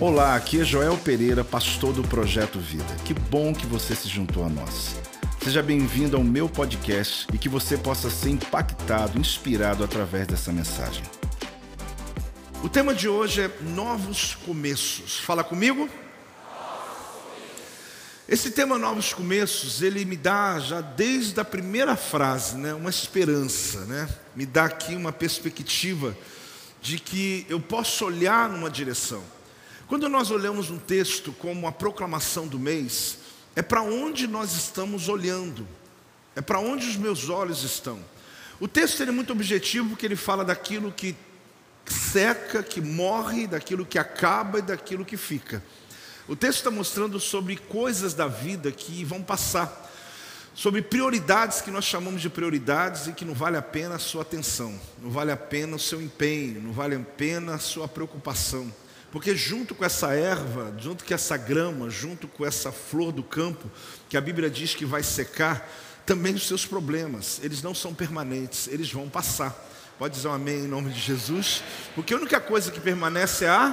Olá, aqui é Joel Pereira, pastor do Projeto Vida. Que bom que você se juntou a nós. Seja bem-vindo ao meu podcast e que você possa ser impactado, inspirado através dessa mensagem. O tema de hoje é novos começos. Fala comigo. Esse tema novos começos, ele me dá já desde a primeira frase, né, uma esperança, né? Me dá aqui uma perspectiva de que eu posso olhar numa direção. Quando nós olhamos um texto como a proclamação do mês, é para onde nós estamos olhando, é para onde os meus olhos estão. O texto é muito objetivo porque ele fala daquilo que seca, que morre, daquilo que acaba e daquilo que fica. O texto está mostrando sobre coisas da vida que vão passar, sobre prioridades que nós chamamos de prioridades e que não vale a pena a sua atenção, não vale a pena o seu empenho, não vale a pena a sua preocupação. Porque junto com essa erva, junto com essa grama, junto com essa flor do campo, que a Bíblia diz que vai secar, também os seus problemas, eles não são permanentes, eles vão passar. Pode dizer um amém em nome de Jesus? Porque a única coisa que permanece é a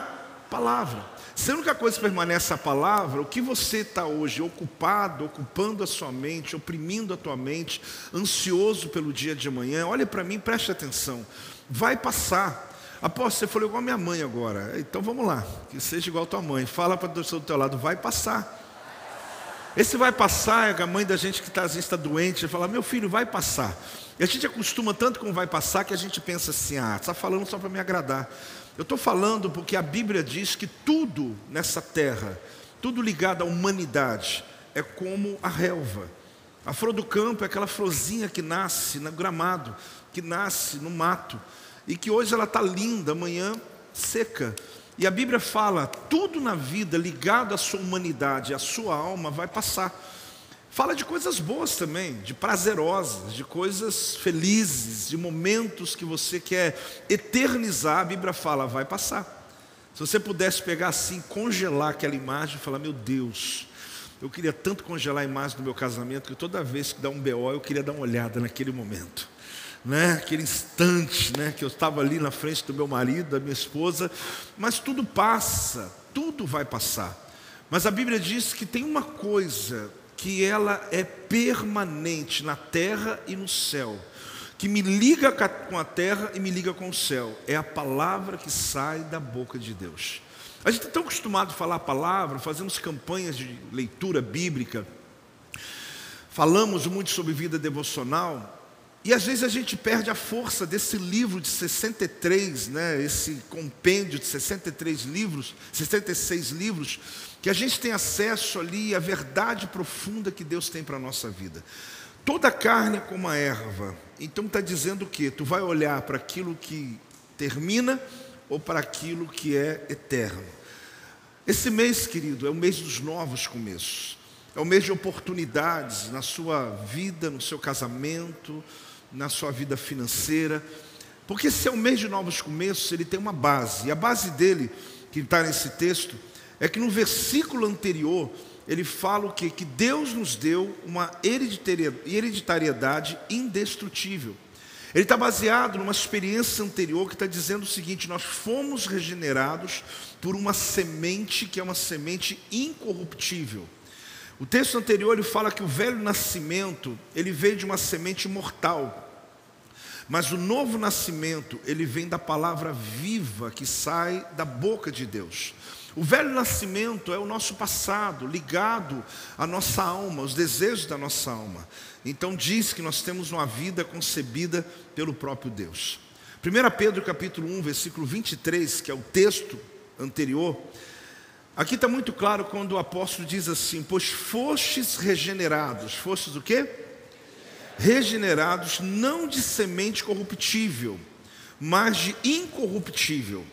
palavra. Se a única coisa que permanece é a palavra, o que você está hoje ocupado, ocupando a sua mente, oprimindo a tua mente, ansioso pelo dia de amanhã, olha para mim, preste atenção, vai passar. Apóstolo, você falou igual a minha mãe agora. Então vamos lá, que seja igual a tua mãe. Fala para a pessoa do teu lado, vai passar. Esse vai passar é a mãe da gente que está, às vezes está doente, fala, meu filho, vai passar. E a gente acostuma tanto com vai passar que a gente pensa assim, ah, está falando só para me agradar. Eu estou falando porque a Bíblia diz que tudo nessa terra, tudo ligado à humanidade, é como a relva. A flor do campo é aquela florzinha que nasce no gramado, que nasce no mato e que hoje ela está linda, amanhã seca. E a Bíblia fala: tudo na vida ligado à sua humanidade, à sua alma, vai passar. Fala de coisas boas também, de prazerosas, de coisas felizes, de momentos que você quer eternizar. A Bíblia fala: vai passar. Se você pudesse pegar assim, congelar aquela imagem e falar: meu Deus, eu queria tanto congelar a imagem do meu casamento que toda vez que dá um BO eu queria dar uma olhada naquele momento né, aquele instante né, que eu estava ali na frente do meu marido, da minha esposa, mas tudo passa, tudo vai passar. Mas a Bíblia diz que tem uma coisa que ela é permanente na terra e no céu, que me liga com a terra e me liga com o céu, é a palavra que sai da boca de Deus. A gente está tão acostumado a falar a palavra, fazemos campanhas de leitura bíblica, falamos muito sobre vida devocional, e às vezes a gente perde a força desse livro de 63, né, esse compêndio de 63 livros, 66 livros, que a gente tem acesso ali à verdade profunda que Deus tem para a nossa vida. Toda carne é como a erva. Então está dizendo o quê? Tu vai olhar para aquilo que termina ou para aquilo que é eterno. Esse mês, querido, é o mês dos novos começos. É o mês de oportunidades na sua vida, no seu casamento, na sua vida financeira. Porque esse é um mês de novos começos, ele tem uma base. E a base dele, que está nesse texto, é que no versículo anterior, ele fala o quê? Que Deus nos deu uma hereditariedade indestrutível. Ele está baseado numa experiência anterior que está dizendo o seguinte: nós fomos regenerados por uma semente que é uma semente incorruptível. O texto anterior ele fala que o velho nascimento, ele veio de uma semente mortal. Mas o novo nascimento, ele vem da palavra viva que sai da boca de Deus. O velho nascimento é o nosso passado, ligado à nossa alma, aos desejos da nossa alma. Então diz que nós temos uma vida concebida pelo próprio Deus. 1 Pedro capítulo 1, versículo 23, que é o texto anterior, Aqui está muito claro quando o apóstolo diz assim: Pois fostes regenerados, fostes o quê? Regenerados não de semente corruptível, mas de incorruptível,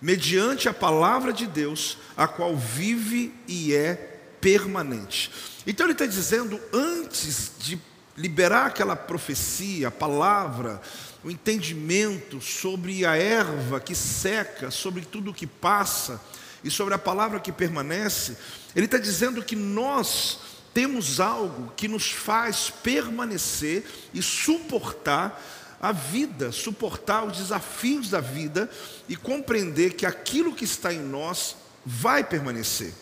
mediante a palavra de Deus, a qual vive e é permanente. Então ele está dizendo, antes de liberar aquela profecia, a palavra, o entendimento sobre a erva que seca, sobre tudo o que passa, e sobre a palavra que permanece, ele está dizendo que nós temos algo que nos faz permanecer e suportar a vida, suportar os desafios da vida e compreender que aquilo que está em nós vai permanecer.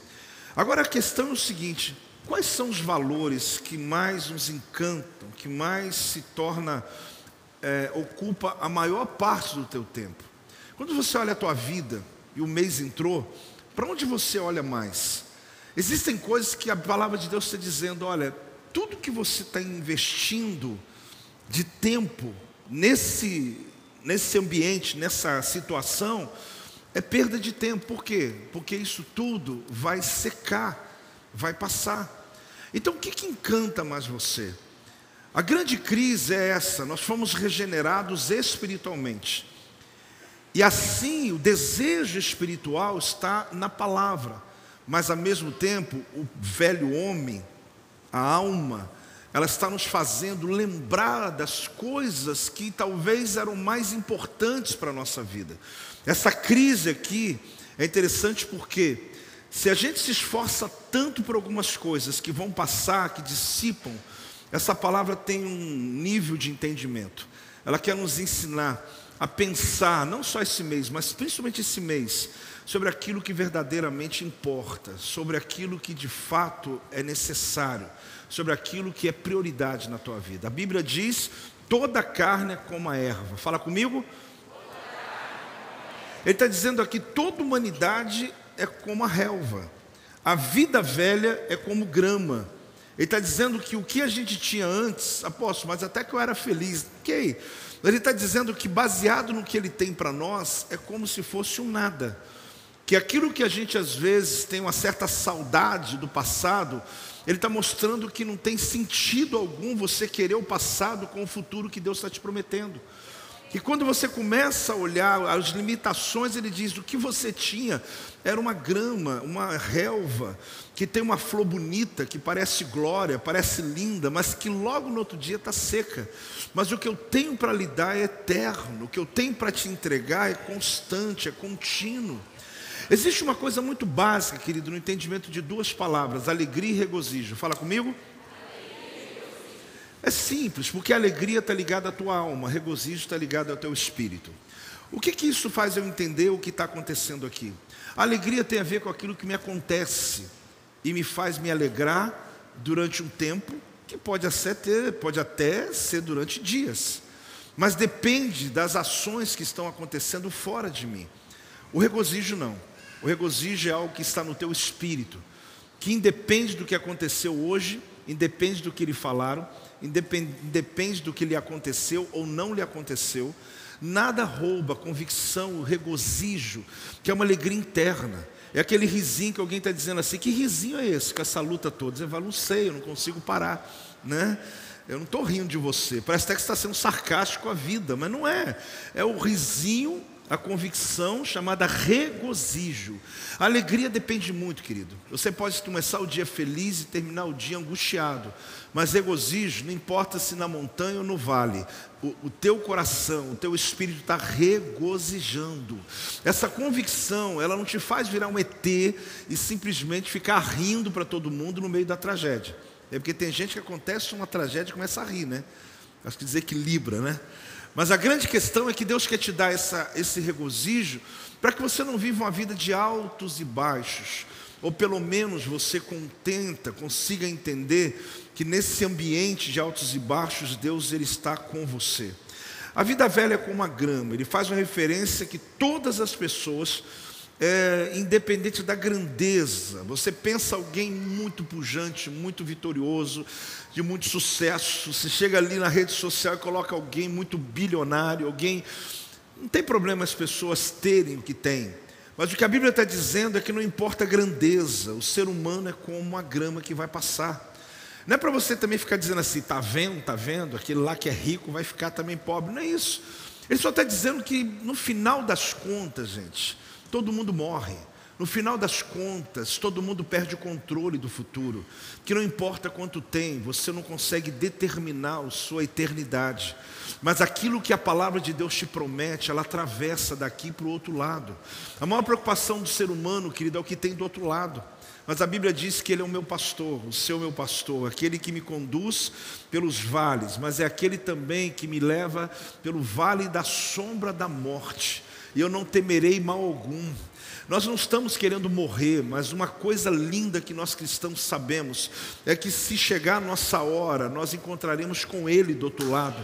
Agora a questão é o seguinte: quais são os valores que mais nos encantam, que mais se torna, é, ocupa a maior parte do teu tempo? Quando você olha a tua vida e o mês entrou, para onde você olha mais? Existem coisas que a palavra de Deus está dizendo: olha, tudo que você está investindo de tempo nesse, nesse ambiente, nessa situação, é perda de tempo. Por quê? Porque isso tudo vai secar, vai passar. Então o que, que encanta mais você? A grande crise é essa: nós fomos regenerados espiritualmente. E assim o desejo espiritual está na palavra, mas ao mesmo tempo o velho homem, a alma, ela está nos fazendo lembrar das coisas que talvez eram mais importantes para a nossa vida. Essa crise aqui é interessante porque se a gente se esforça tanto por algumas coisas que vão passar, que dissipam, essa palavra tem um nível de entendimento. Ela quer nos ensinar a pensar, não só esse mês, mas principalmente esse mês, sobre aquilo que verdadeiramente importa, sobre aquilo que de fato é necessário, sobre aquilo que é prioridade na tua vida. A Bíblia diz: toda carne é como a erva. Fala comigo. Ele está dizendo aqui: toda humanidade é como a relva, a vida velha é como grama. Ele está dizendo que o que a gente tinha antes, apóstolo, mas até que eu era feliz, ok. Ele está dizendo que baseado no que ele tem para nós, é como se fosse um nada. Que aquilo que a gente às vezes tem uma certa saudade do passado, ele está mostrando que não tem sentido algum você querer o passado com o futuro que Deus está te prometendo. E quando você começa a olhar as limitações, ele diz: o que você tinha era uma grama, uma relva, que tem uma flor bonita, que parece glória, parece linda, mas que logo no outro dia está seca. Mas o que eu tenho para lhe dar é eterno, o que eu tenho para te entregar é constante, é contínuo. Existe uma coisa muito básica, querido, no entendimento de duas palavras: alegria e regozijo. Fala comigo. É simples, porque a alegria está ligada à tua alma, regozijo está ligado ao teu espírito. O que, que isso faz eu entender o que está acontecendo aqui? A alegria tem a ver com aquilo que me acontece e me faz me alegrar durante um tempo, que pode até, ter, pode até ser durante dias, mas depende das ações que estão acontecendo fora de mim. O regozijo não. O regozijo é algo que está no teu espírito, que independe do que aconteceu hoje, independe do que lhe falaram, independe, do que lhe aconteceu ou não lhe aconteceu, nada rouba a convicção, o regozijo, que é uma alegria interna. É aquele risinho que alguém está dizendo assim: que risinho é esse com essa luta toda? Você fala, não sei, eu não consigo parar, né? Eu não estou rindo de você. Parece até que está sendo sarcástico a vida, mas não é. É o risinho a convicção chamada regozijo. A alegria depende muito, querido. Você pode começar o dia feliz e terminar o dia angustiado, mas regozijo não importa se na montanha ou no vale, o, o teu coração, o teu espírito está regozijando. Essa convicção, ela não te faz virar um ET e simplesmente ficar rindo para todo mundo no meio da tragédia. É porque tem gente que acontece uma tragédia e começa a rir, né? Acho que desequilibra, né? Mas a grande questão é que Deus quer te dar essa, esse regozijo para que você não viva uma vida de altos e baixos, ou pelo menos você contenta, consiga entender que nesse ambiente de altos e baixos Deus ele está com você. A vida velha é como uma grama, ele faz uma referência que todas as pessoas é, independente da grandeza. Você pensa alguém muito pujante, muito vitorioso, de muito sucesso. Você chega ali na rede social e coloca alguém muito bilionário, alguém. Não tem problema as pessoas terem o que têm. Mas o que a Bíblia está dizendo é que não importa a grandeza, o ser humano é como uma grama que vai passar. Não é para você também ficar dizendo assim, está vendo, está vendo, aquele lá que é rico vai ficar também pobre. Não é isso. Ele só está dizendo que no final das contas, gente, todo mundo morre. No final das contas, todo mundo perde o controle do futuro, que não importa quanto tem, você não consegue determinar a sua eternidade, mas aquilo que a palavra de Deus te promete, ela atravessa daqui para o outro lado. A maior preocupação do ser humano, querido, é o que tem do outro lado. Mas a Bíblia diz que Ele é o meu pastor, o seu meu pastor, aquele que me conduz pelos vales, mas é aquele também que me leva pelo vale da sombra da morte, e eu não temerei mal algum Nós não estamos querendo morrer, mas uma coisa linda que nós cristãos sabemos é que se chegar a nossa hora, nós encontraremos com Ele do outro lado,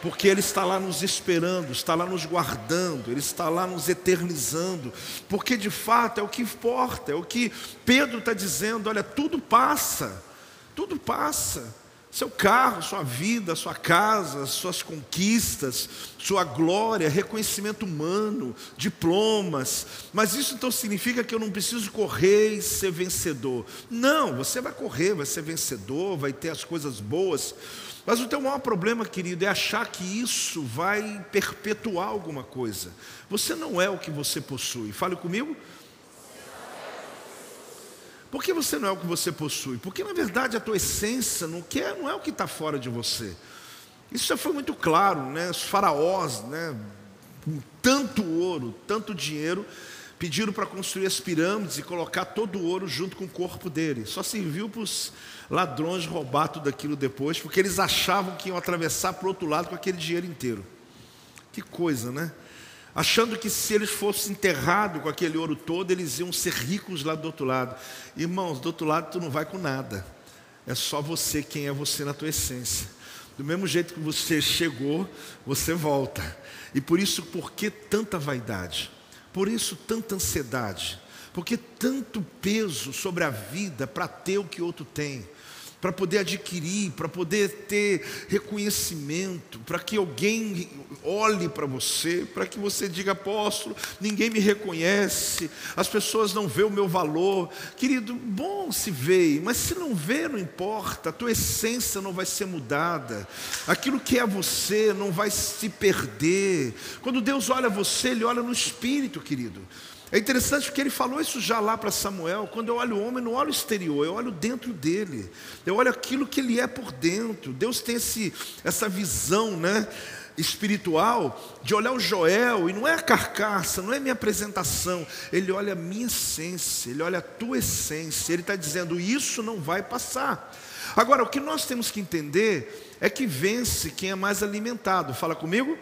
porque Ele está lá nos esperando, está lá nos guardando, Ele está lá nos eternizando, porque de fato é o que importa, é o que Pedro está dizendo: olha, tudo passa, tudo passa. Seu carro, sua vida, sua casa, suas conquistas, sua glória, reconhecimento humano, diplomas. Mas isso então significa que eu não preciso correr e ser vencedor. Não, você vai correr, vai ser vencedor, vai ter as coisas boas. Mas o teu maior problema, querido, é achar que isso vai perpetuar alguma coisa. Você não é o que você possui. Fale comigo. Por que você não é o que você possui? Porque na verdade a tua essência não, quer, não é o que está fora de você. Isso já foi muito claro, né? Os faraós, né? Com tanto ouro, tanto dinheiro, pediram para construir as pirâmides e colocar todo o ouro junto com o corpo dele. Só serviu para os ladrões roubar tudo aquilo depois, porque eles achavam que iam atravessar para o outro lado com aquele dinheiro inteiro. Que coisa, né? Achando que se eles fossem enterrados com aquele ouro todo, eles iam ser ricos lá do outro lado. Irmãos, do outro lado tu não vai com nada. É só você quem é você na tua essência. Do mesmo jeito que você chegou, você volta. E por isso, por que tanta vaidade? Por isso, tanta ansiedade? Por que tanto peso sobre a vida para ter o que outro tem? Para poder adquirir, para poder ter reconhecimento, para que alguém olhe para você, para que você diga, apóstolo, ninguém me reconhece, as pessoas não vê o meu valor. Querido, bom se vê, mas se não vê, não importa, a tua essência não vai ser mudada, aquilo que é você não vai se perder. Quando Deus olha você, Ele olha no espírito, querido. É interessante porque ele falou isso já lá para Samuel. Quando eu olho o homem, não olho o exterior, eu olho dentro dele. Eu olho aquilo que ele é por dentro. Deus tem esse, essa visão, né? espiritual de olhar o Joel e não é a carcaça, não é minha apresentação, ele olha a minha essência, ele olha a tua essência, ele está dizendo isso não vai passar. Agora, o que nós temos que entender é que vence quem é mais alimentado. Fala comigo.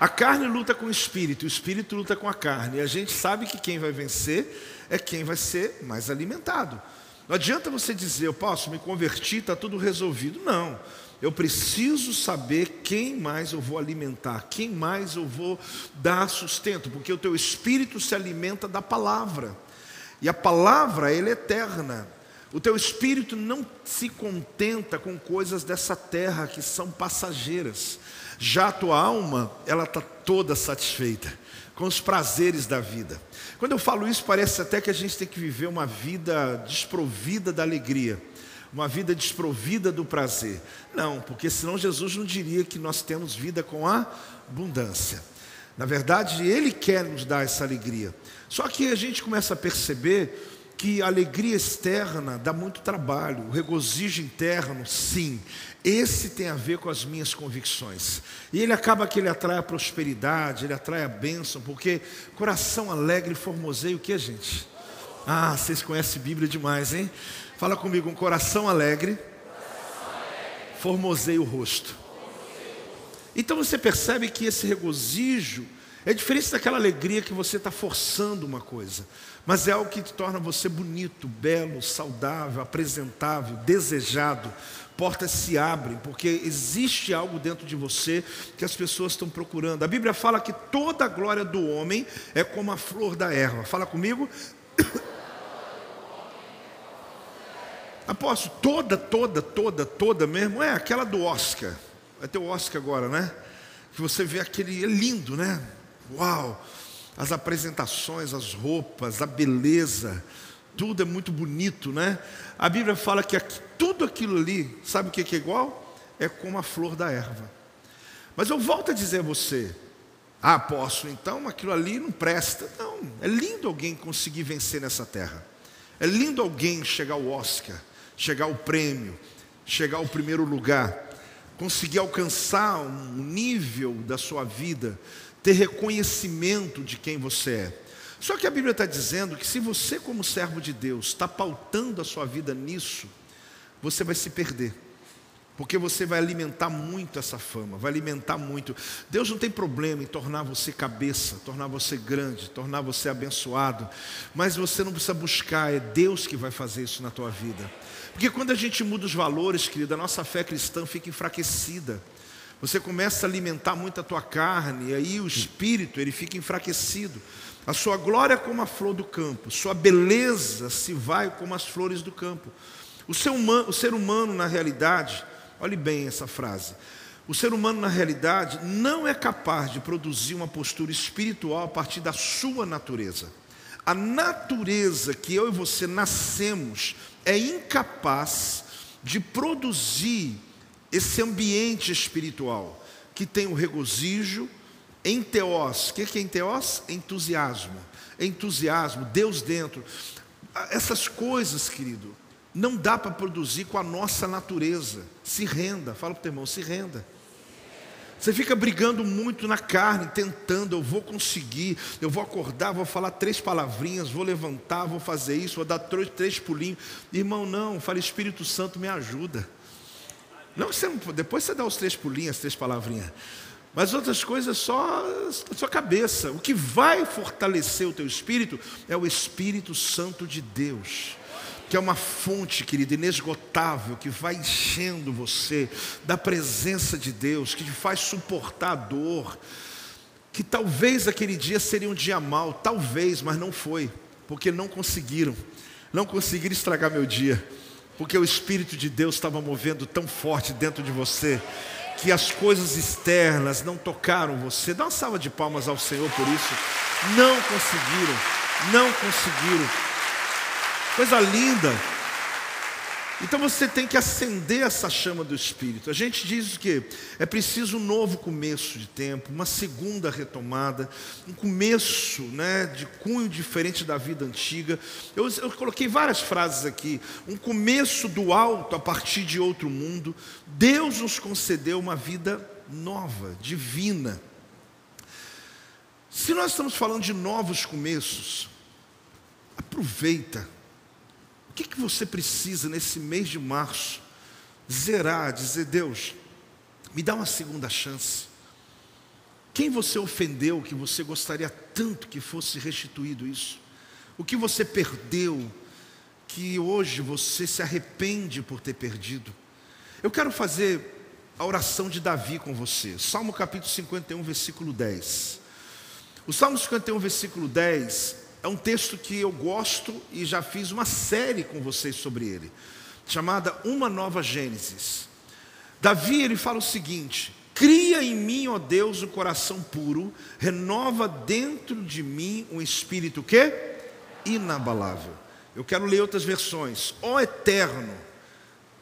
A carne luta com o espírito, o espírito luta com a carne. E a gente sabe que quem vai vencer é quem vai ser mais alimentado. Não adianta você dizer, eu posso me convertir, está tudo resolvido. Não. Eu preciso saber quem mais eu vou alimentar, quem mais eu vou dar sustento, porque o teu espírito se alimenta da palavra. E a palavra, ela é eterna. O teu espírito não se contenta com coisas dessa terra que são passageiras. Já a tua alma, ela está toda satisfeita com os prazeres da vida. Quando eu falo isso, parece até que a gente tem que viver uma vida desprovida da alegria, uma vida desprovida do prazer. Não, porque senão Jesus não diria que nós temos vida com abundância. Na verdade, Ele quer nos dar essa alegria. Só que a gente começa a perceber que a alegria externa dá muito trabalho, o regozijo interno, sim, esse tem a ver com as minhas convicções. E ele acaba que ele atrai a prosperidade, ele atrai a bênção, porque coração alegre formoseia o que, gente? Ah, vocês conhecem Bíblia demais, hein? Fala comigo, um coração alegre, formoseia o rosto. Então você percebe que esse regozijo é diferente daquela alegria que você está forçando uma coisa, mas é algo que te torna você bonito, belo, saudável, apresentável, desejado portas se abrem, porque existe algo dentro de você que as pessoas estão procurando. A Bíblia fala que toda a glória do homem é como a flor da erva. Fala comigo. Apóstolo, toda, toda, toda, toda mesmo, é aquela do Oscar. Vai ter o Oscar agora, né? Que você vê aquele, é lindo, né? Uau! As apresentações, as roupas, a beleza, tudo é muito bonito, né? A Bíblia fala que aqui, tudo aquilo ali, sabe o que é igual? É como a flor da erva. Mas eu volto a dizer a você, ah, apóstolo, então aquilo ali não presta. Não, é lindo alguém conseguir vencer nessa terra. É lindo alguém chegar ao Oscar, chegar ao prêmio, chegar ao primeiro lugar, conseguir alcançar um nível da sua vida, ter reconhecimento de quem você é. Só que a Bíblia está dizendo que se você, como servo de Deus, está pautando a sua vida nisso, você vai se perder. Porque você vai alimentar muito essa fama, vai alimentar muito. Deus não tem problema em tornar você cabeça, tornar você grande, tornar você abençoado, mas você não precisa buscar, é Deus que vai fazer isso na tua vida. Porque quando a gente muda os valores, querido, a nossa fé cristã fica enfraquecida. Você começa a alimentar muito a tua carne, e aí o espírito ele fica enfraquecido. A sua glória é como a flor do campo, sua beleza se vai como as flores do campo. O ser humano, o ser humano na realidade, Olhe bem essa frase. O ser humano, na realidade, não é capaz de produzir uma postura espiritual a partir da sua natureza. A natureza que eu e você nascemos é incapaz de produzir esse ambiente espiritual que tem o regozijo, em teós. O que é em teós? Entusiasmo. Entusiasmo, Deus dentro. Essas coisas, querido, não dá para produzir com a nossa natureza. Se renda, fala para o teu irmão, se renda. Você fica brigando muito na carne, tentando, eu vou conseguir, eu vou acordar, vou falar três palavrinhas, vou levantar, vou fazer isso, vou dar três, três pulinhos. Irmão, não, fala Espírito Santo, me ajuda. Não, você depois você dá os três pulinhos, as três palavrinhas. Mas outras coisas só a sua cabeça. O que vai fortalecer o teu espírito é o Espírito Santo de Deus que é uma fonte, querido, inesgotável, que vai enchendo você da presença de Deus, que te faz suportar a dor, que talvez aquele dia seria um dia mau, talvez, mas não foi, porque não conseguiram, não conseguiram estragar meu dia, porque o Espírito de Deus estava movendo tão forte dentro de você, que as coisas externas não tocaram você. Dá uma salva de palmas ao Senhor por isso. Não conseguiram, não conseguiram. Coisa linda. Então você tem que acender essa chama do Espírito. A gente diz que é preciso um novo começo de tempo, uma segunda retomada, um começo né, de cunho diferente da vida antiga. Eu, eu coloquei várias frases aqui. Um começo do alto a partir de outro mundo. Deus nos concedeu uma vida nova, divina. Se nós estamos falando de novos começos, aproveita o que, que você precisa nesse mês de março? Zerar, dizer, Deus, me dá uma segunda chance. Quem você ofendeu que você gostaria tanto que fosse restituído isso? O que você perdeu que hoje você se arrepende por ter perdido? Eu quero fazer a oração de Davi com você. Salmo capítulo 51, versículo 10. O Salmo 51, versículo 10 é um texto que eu gosto e já fiz uma série com vocês sobre ele, chamada Uma Nova Gênesis. Davi ele fala o seguinte: Cria em mim, ó Deus, um coração puro, renova dentro de mim um espírito que inabalável. Eu quero ler outras versões. Ó Eterno,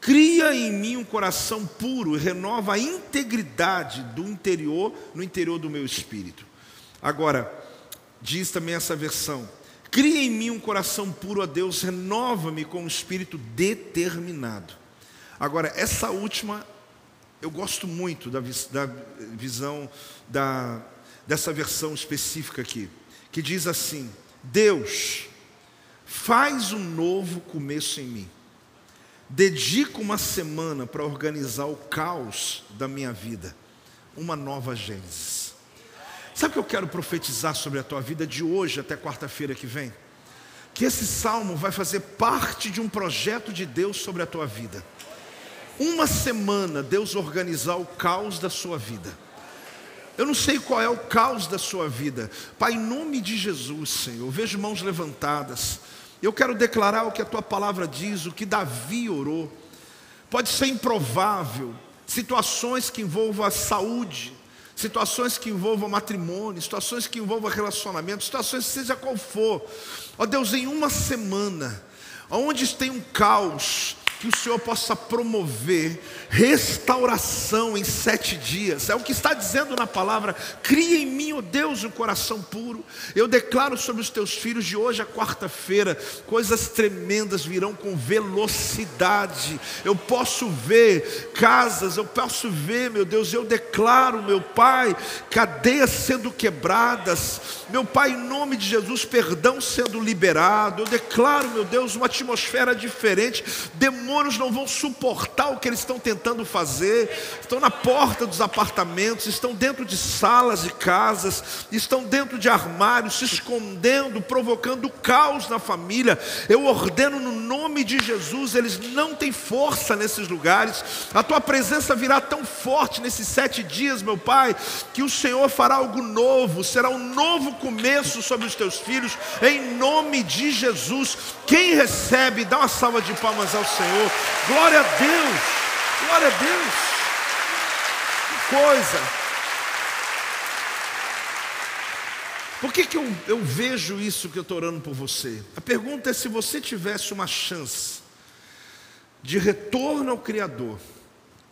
cria em mim um coração puro e renova a integridade do interior no interior do meu espírito. Agora, Diz também essa versão: Cria em mim um coração puro a Deus, renova-me com um espírito determinado. Agora, essa última, eu gosto muito da, da visão da, dessa versão específica aqui, que diz assim: Deus, faz um novo começo em mim. Dedico uma semana para organizar o caos da minha vida, uma nova Gênesis. Sabe o que eu quero profetizar sobre a tua vida de hoje até quarta-feira que vem? Que esse salmo vai fazer parte de um projeto de Deus sobre a tua vida. Uma semana Deus organizar o caos da sua vida. Eu não sei qual é o caos da sua vida. Pai, em nome de Jesus, Senhor, vejo mãos levantadas. Eu quero declarar o que a tua palavra diz, o que Davi orou. Pode ser improvável, situações que envolvam a saúde, situações que envolvam matrimônio, situações que envolvam relacionamento, situações seja qual for. Ó Deus, em uma semana, onde tem um caos, que o Senhor possa promover restauração em sete dias. É o que está dizendo na palavra. Cria em mim, ó oh Deus, um coração puro. Eu declaro sobre os teus filhos de hoje a quarta-feira, coisas tremendas virão com velocidade. Eu posso ver casas, eu posso ver, meu Deus, eu declaro, meu Pai, cadeias sendo quebradas. Meu Pai, em nome de Jesus, perdão sendo liberado. Eu declaro, meu Deus, uma atmosfera diferente. Demônios não vão suportar o que eles estão tentando fazer. Estão na porta dos apartamentos, estão dentro de salas de casas, estão dentro de armários, se escondendo, provocando caos na família. Eu ordeno no nome de Jesus, eles não têm força nesses lugares. A tua presença virá tão forte nesses sete dias, meu Pai, que o Senhor fará algo novo, será um novo começo sobre os teus filhos, em nome de Jesus. Quem recebe, dá uma salva de palmas ao Senhor. Glória a Deus, glória a Deus. Que coisa. Por que, que eu, eu vejo isso que eu estou orando por você? A pergunta é se você tivesse uma chance de retorno ao Criador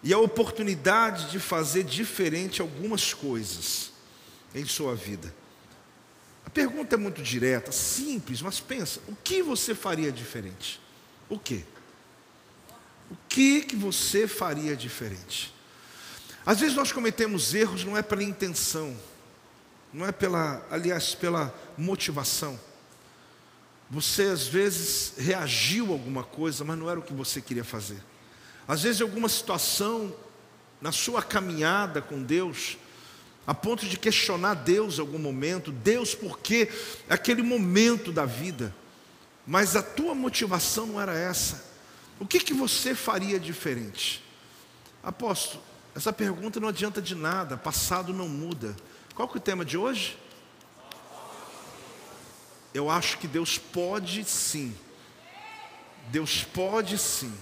e a oportunidade de fazer diferente algumas coisas em sua vida. A pergunta é muito direta, simples, mas pensa, o que você faria diferente? O que? O que que você faria diferente? Às vezes nós cometemos erros não é pela intenção, não é pela, aliás, pela motivação. Você às vezes reagiu a alguma coisa, mas não era o que você queria fazer. Às vezes alguma situação na sua caminhada com Deus, a ponto de questionar Deus em algum momento, Deus por que aquele momento da vida, mas a tua motivação não era essa. O que, que você faria diferente? Apóstolo, essa pergunta não adianta de nada, passado não muda. Qual que é o tema de hoje? Eu acho que Deus pode sim, Deus pode sim,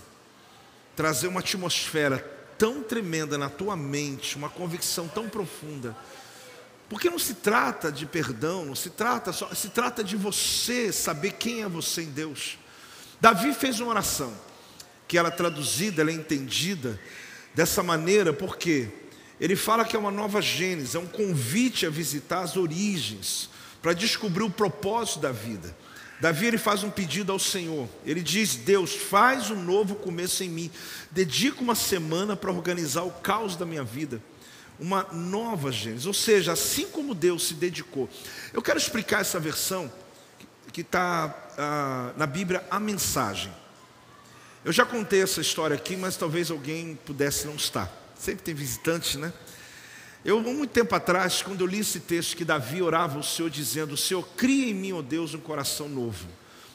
trazer uma atmosfera tão tremenda na tua mente, uma convicção tão profunda, porque não se trata de perdão, não se trata só, se trata de você saber quem é você em Deus. Davi fez uma oração, que ela é traduzida, ela é entendida dessa maneira, porque ele fala que é uma nova gênese, é um convite a visitar as origens, para descobrir o propósito da vida. Davi ele faz um pedido ao Senhor. Ele diz: Deus, faz um novo começo em mim. Dedica uma semana para organizar o caos da minha vida. Uma nova gênese. Ou seja, assim como Deus se dedicou. Eu quero explicar essa versão que está ah, na Bíblia, a mensagem. Eu já contei essa história aqui, mas talvez alguém pudesse não estar. Sempre tem visitantes, né? Eu, muito tempo atrás, quando eu li esse texto que Davi orava ao Senhor, dizendo: Senhor, cria em mim, ó Deus, um coração novo,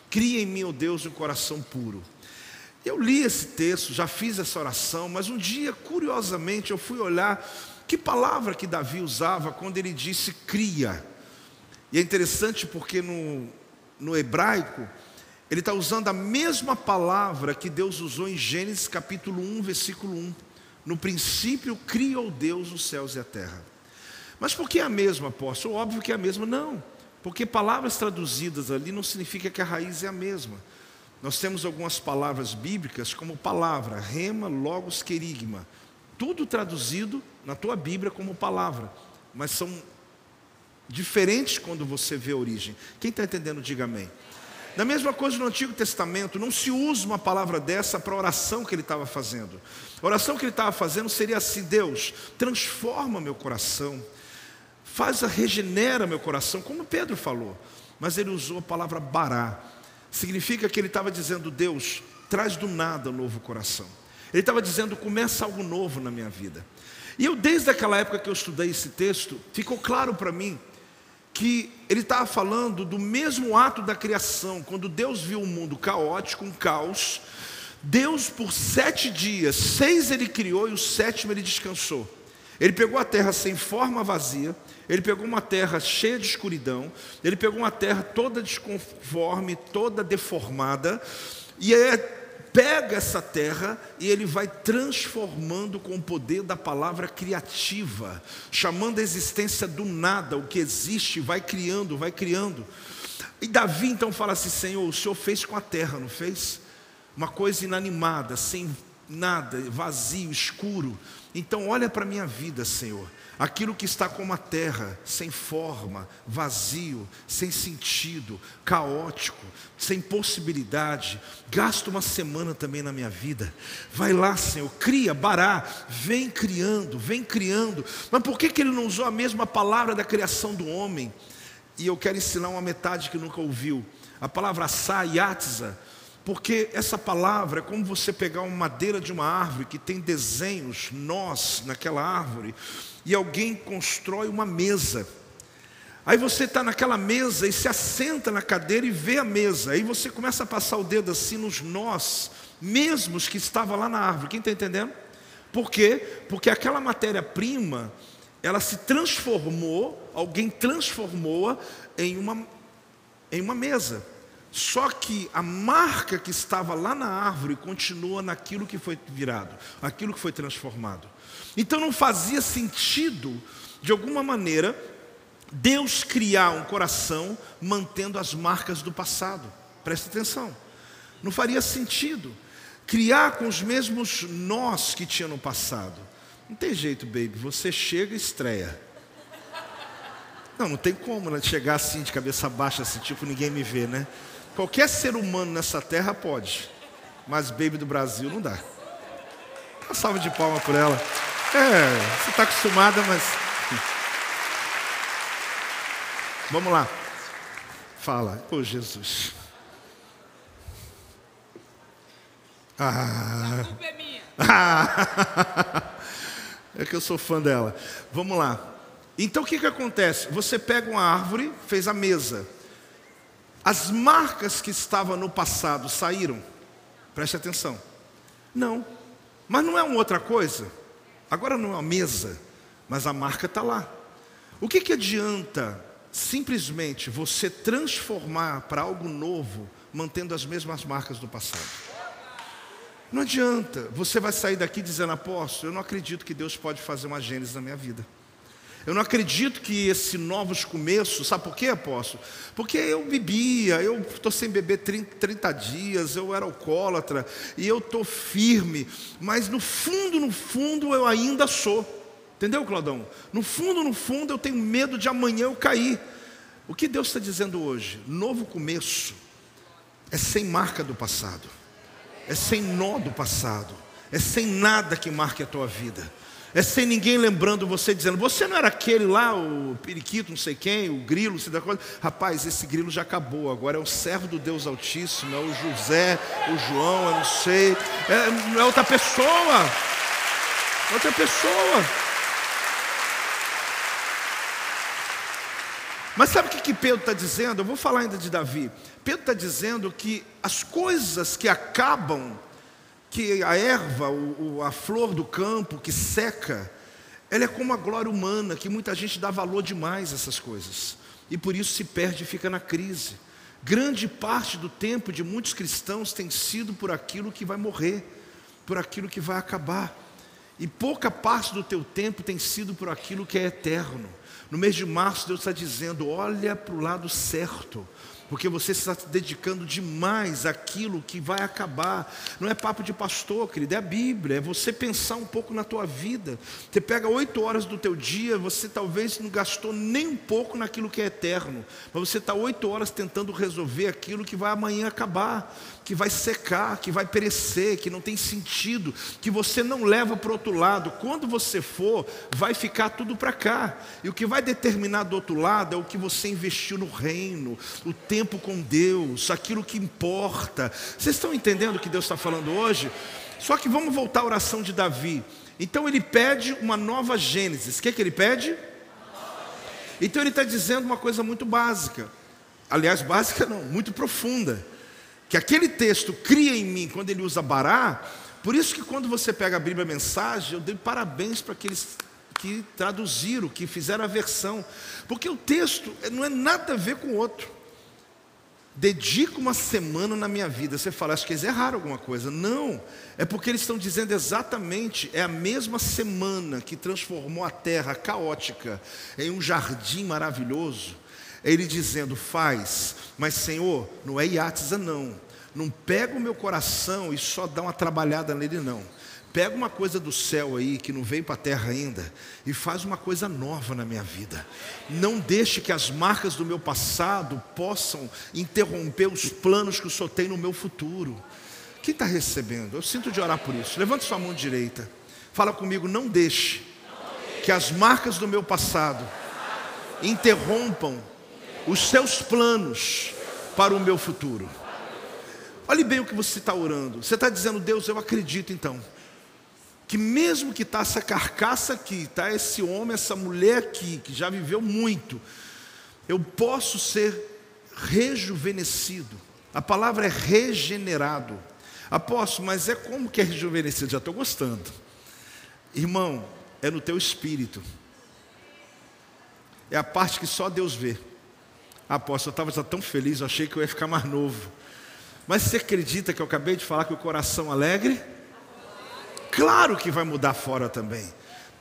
cria em mim, ó Deus, um coração puro. Eu li esse texto, já fiz essa oração, mas um dia, curiosamente, eu fui olhar que palavra que Davi usava quando ele disse cria. E é interessante porque no, no hebraico, ele está usando a mesma palavra que Deus usou em Gênesis capítulo 1, versículo 1. No princípio criou Deus os céus e a terra. Mas por que a mesma, apóstolo? Óbvio que é a mesma. Não, porque palavras traduzidas ali não significa que a raiz é a mesma. Nós temos algumas palavras bíblicas, como palavra, rema, logos, querigma. Tudo traduzido na tua Bíblia como palavra, mas são diferentes quando você vê a origem. Quem está entendendo, diga amém. Da mesma coisa no Antigo Testamento, não se usa uma palavra dessa para a oração que ele estava fazendo. A oração que ele estava fazendo seria assim: Deus, transforma meu coração, faz, regenera meu coração, como Pedro falou. Mas ele usou a palavra bará, significa que ele estava dizendo: Deus, traz do nada um novo coração. Ele estava dizendo: começa algo novo na minha vida. E eu, desde aquela época que eu estudei esse texto, ficou claro para mim que ele estava falando do mesmo ato da criação, quando Deus viu o mundo caótico, um caos, Deus por sete dias, seis ele criou e o sétimo ele descansou. Ele pegou a terra sem forma vazia, ele pegou uma terra cheia de escuridão, ele pegou uma terra toda desconforme, toda deformada, e é pega essa terra e ele vai transformando com o poder da palavra criativa, chamando a existência do nada, o que existe, vai criando, vai criando. E Davi então fala assim: Senhor, o Senhor fez com a terra, não fez? Uma coisa inanimada, sem nada, vazio, escuro. Então, olha para a minha vida, Senhor aquilo que está como a terra, sem forma, vazio, sem sentido, caótico, sem possibilidade. Gasta uma semana também na minha vida. Vai lá, Senhor, cria, bará, vem criando, vem criando. Mas por que, que ele não usou a mesma palavra da criação do homem? E eu quero ensinar uma metade que nunca ouviu. A palavra sa, yatza, Porque essa palavra é como você pegar uma madeira de uma árvore que tem desenhos, nós naquela árvore, e alguém constrói uma mesa. Aí você está naquela mesa e se assenta na cadeira e vê a mesa. Aí você começa a passar o dedo assim nos nós, mesmos que estava lá na árvore. Quem está entendendo? Por quê? Porque aquela matéria-prima, ela se transformou, alguém transformou-a em uma, em uma mesa. Só que a marca que estava lá na árvore continua naquilo que foi virado, aquilo que foi transformado. Então não fazia sentido, de alguma maneira, Deus criar um coração mantendo as marcas do passado. Presta atenção. Não faria sentido criar com os mesmos nós que tinha no passado. Não tem jeito, baby. Você chega e estreia. Não, não tem como né? chegar assim de cabeça baixa, assim, tipo ninguém me vê, né? Qualquer ser humano nessa terra pode, mas baby do Brasil não dá. Uma salva de palma por ela. É, você está acostumada, mas Vamos lá. Fala. Ô oh, Jesus. Ah. A culpa é minha. Ah. É que eu sou fã dela. Vamos lá. Então o que, que acontece? Você pega uma árvore, fez a mesa. As marcas que estavam no passado saíram? Preste atenção. Não. Mas não é uma outra coisa? Agora não é uma mesa, mas a marca está lá. O que, que adianta simplesmente você transformar para algo novo, mantendo as mesmas marcas do passado. Não adianta, você vai sair daqui dizendo, apóstolo, eu não acredito que Deus pode fazer uma gênese na minha vida. Eu não acredito que esse novos começos, sabe por quê, apóstolo? Porque eu bebia, eu estou sem beber 30, 30 dias, eu era alcoólatra, e eu estou firme, mas no fundo, no fundo, eu ainda sou. Entendeu, Claudão? No fundo, no fundo, eu tenho medo de amanhã eu cair. O que Deus está dizendo hoje? Novo começo é sem marca do passado, é sem nó do passado, é sem nada que marque a tua vida. É sem ninguém lembrando você, dizendo, você não era aquele lá, o periquito, não sei quem, o grilo, sei da coisa. Rapaz, esse grilo já acabou, agora é o servo do Deus Altíssimo, é o José, o João, eu não sei, é, é outra pessoa, outra pessoa. Mas sabe o que, que Pedro está dizendo? Eu vou falar ainda de Davi. Pedro está dizendo que as coisas que acabam, que a erva, o, a flor do campo que seca, ela é como a glória humana, que muita gente dá valor demais a essas coisas. E por isso se perde e fica na crise. Grande parte do tempo de muitos cristãos tem sido por aquilo que vai morrer, por aquilo que vai acabar. E pouca parte do teu tempo tem sido por aquilo que é eterno. No mês de março, Deus está dizendo: olha para o lado certo, porque você está se dedicando demais àquilo que vai acabar. Não é papo de pastor, querido, é a Bíblia, é você pensar um pouco na tua vida. Você pega oito horas do teu dia, você talvez não gastou nem um pouco naquilo que é eterno, mas você está oito horas tentando resolver aquilo que vai amanhã acabar que vai secar, que vai perecer, que não tem sentido, que você não leva para o outro lado. Quando você for, vai ficar tudo para cá. E o que vai determinar do outro lado é o que você investiu no reino, o tempo com Deus, aquilo que importa. Vocês estão entendendo o que Deus está falando hoje? Só que vamos voltar à oração de Davi. Então ele pede uma nova Gênesis. O que, é que ele pede? Então ele está dizendo uma coisa muito básica. Aliás, básica não, muito profunda que aquele texto cria em mim quando ele usa bará, por isso que quando você pega a Bíblia Mensagem, eu dei parabéns para aqueles que traduziram, que fizeram a versão, porque o texto não é nada a ver com o outro. Dedico uma semana na minha vida. Você fala, acho que eles erraram alguma coisa. Não, é porque eles estão dizendo exatamente, é a mesma semana que transformou a terra caótica em um jardim maravilhoso. Ele dizendo, faz, mas Senhor, não é Iatza não. Não pega o meu coração e só dá uma trabalhada nele, não. Pega uma coisa do céu aí, que não veio para a terra ainda, e faz uma coisa nova na minha vida. Não deixe que as marcas do meu passado possam interromper os planos que o Senhor tem no meu futuro. Quem está recebendo? Eu sinto de orar por isso. Levante sua mão direita. Fala comigo, não deixe que as marcas do meu passado interrompam os seus planos para o meu futuro. olhe bem o que você está orando. Você está dizendo, Deus, eu acredito então. Que mesmo que está essa carcaça aqui, está esse homem, essa mulher aqui, que já viveu muito, eu posso ser rejuvenescido. A palavra é regenerado. Apóstolo, mas é como que é rejuvenescido? Já estou gostando. Irmão, é no teu espírito. É a parte que só Deus vê. Apóstolo, eu estava tão feliz, eu achei que eu ia ficar mais novo. Mas você acredita que eu acabei de falar que o coração alegre? Claro que vai mudar fora também.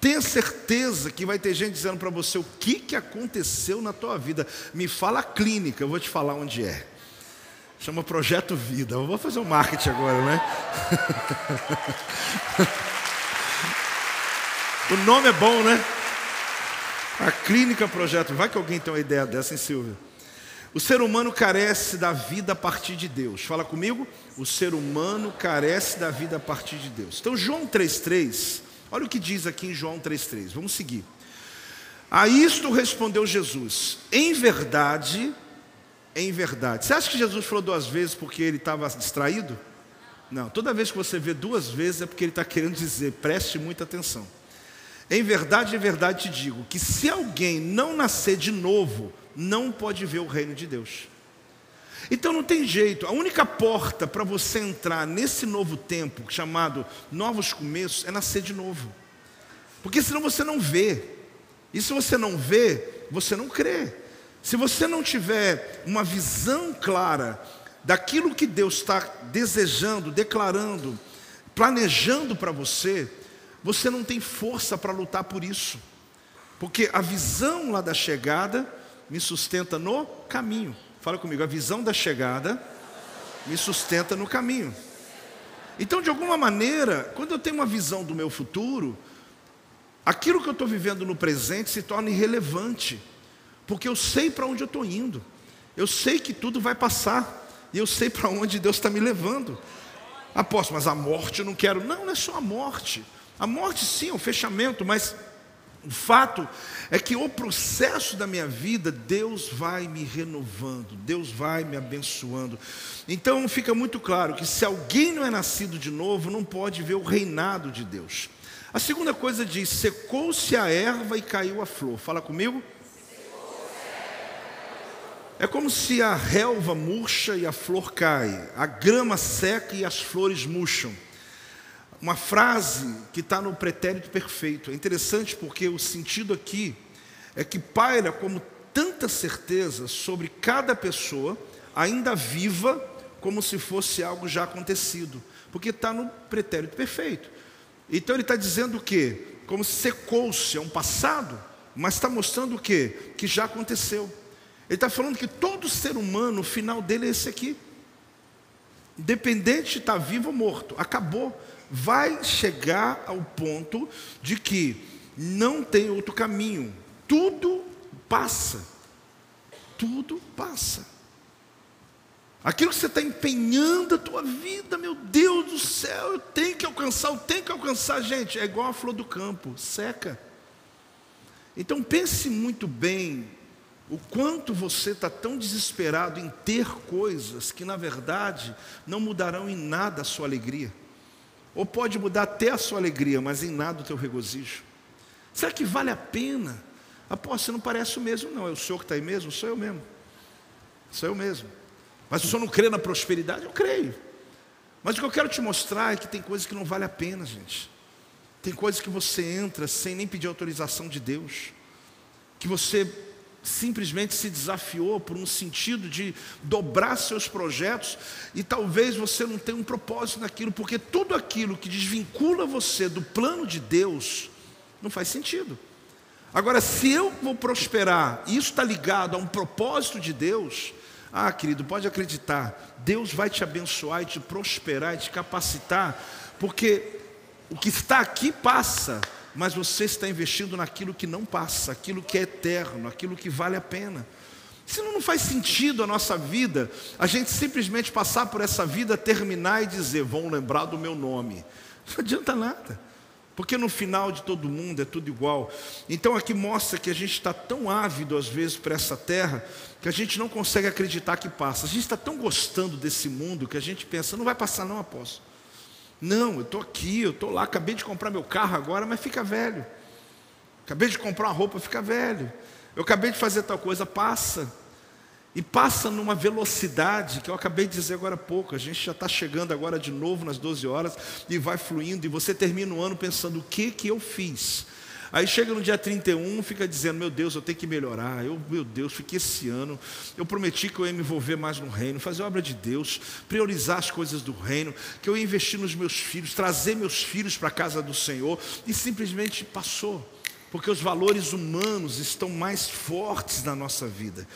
Tenha certeza que vai ter gente dizendo para você o que, que aconteceu na tua vida. Me fala a clínica, eu vou te falar onde é. Chama Projeto Vida. Eu vou fazer o um marketing agora, né? o nome é bom, né? A clínica Projeto. Vai que alguém tem uma ideia dessa, hein, Silvia? O ser humano carece da vida a partir de Deus. Fala comigo. O ser humano carece da vida a partir de Deus. Então, João 3,3, olha o que diz aqui em João 3,3. Vamos seguir. A isto respondeu Jesus: Em verdade, em verdade. Você acha que Jesus falou duas vezes porque ele estava distraído? Não, toda vez que você vê duas vezes é porque ele está querendo dizer, preste muita atenção. Em verdade, em verdade te digo que se alguém não nascer de novo, não pode ver o reino de Deus. Então não tem jeito, a única porta para você entrar nesse novo tempo, chamado novos começos, é nascer de novo. Porque senão você não vê. E se você não vê, você não crê. Se você não tiver uma visão clara daquilo que Deus está desejando, declarando, planejando para você, você não tem força para lutar por isso. Porque a visão lá da chegada me sustenta no caminho. Fala comigo, a visão da chegada me sustenta no caminho. Então, de alguma maneira, quando eu tenho uma visão do meu futuro, aquilo que eu estou vivendo no presente se torna irrelevante, porque eu sei para onde eu estou indo, eu sei que tudo vai passar, e eu sei para onde Deus está me levando. Aposto, mas a morte eu não quero. Não, não é só a morte. A morte sim é um fechamento, mas o fato é que o processo da minha vida, Deus vai me renovando, Deus vai me abençoando. Então fica muito claro que se alguém não é nascido de novo, não pode ver o reinado de Deus. A segunda coisa diz: secou-se a erva e caiu a flor. Fala comigo. É como se a relva murcha e a flor cai, a grama seca e as flores murcham uma frase que está no pretérito perfeito. É interessante porque o sentido aqui é que paira como tanta certeza sobre cada pessoa, ainda viva, como se fosse algo já acontecido, porque está no pretérito perfeito. Então ele está dizendo o quê? Como se secou-se, é um passado, mas está mostrando o quê? Que já aconteceu. Ele está falando que todo ser humano, o final dele é esse aqui. Independente de estar vivo ou morto, acabou vai chegar ao ponto de que não tem outro caminho. Tudo passa. Tudo passa. Aquilo que você está empenhando a tua vida, meu Deus do céu, eu tenho que alcançar, eu tenho que alcançar, gente, é igual a flor do campo, seca. Então pense muito bem o quanto você está tão desesperado em ter coisas que na verdade não mudarão em nada a sua alegria. Ou pode mudar até a sua alegria, mas em nada o teu regozijo. Será que vale a pena? Você não parece o mesmo, não. É o senhor que está aí mesmo? Sou eu mesmo. Sou eu mesmo. Mas o senhor não crê na prosperidade? Eu creio. Mas o que eu quero te mostrar é que tem coisas que não vale a pena, gente. Tem coisas que você entra sem nem pedir autorização de Deus. Que você simplesmente se desafiou por um sentido de dobrar seus projetos e talvez você não tenha um propósito naquilo, porque tudo aquilo que desvincula você do plano de Deus não faz sentido. Agora, se eu vou prosperar, e isso está ligado a um propósito de Deus, ah, querido, pode acreditar, Deus vai te abençoar e te prosperar e te capacitar, porque o que está aqui passa, mas você está investindo naquilo que não passa, aquilo que é eterno, aquilo que vale a pena. Senão não faz sentido a nossa vida, a gente simplesmente passar por essa vida, terminar e dizer, vão lembrar do meu nome. Não adianta nada. Porque no final de todo mundo é tudo igual. Então aqui mostra que a gente está tão ávido às vezes para essa terra que a gente não consegue acreditar que passa. A gente está tão gostando desse mundo que a gente pensa, não vai passar não, apóstolo. Não, eu estou aqui, eu estou lá, acabei de comprar meu carro agora, mas fica velho. Acabei de comprar uma roupa, fica velho. Eu acabei de fazer tal coisa, passa. E passa numa velocidade que eu acabei de dizer agora há pouco. A gente já está chegando agora de novo nas 12 horas e vai fluindo. E você termina o ano pensando: o que que eu fiz? Aí chega no dia 31, fica dizendo: Meu Deus, eu tenho que melhorar. Eu, meu Deus, fiquei esse ano. Eu prometi que eu ia me envolver mais no reino, fazer obra de Deus, priorizar as coisas do reino, que eu ia investir nos meus filhos, trazer meus filhos para a casa do Senhor. E simplesmente passou, porque os valores humanos estão mais fortes na nossa vida.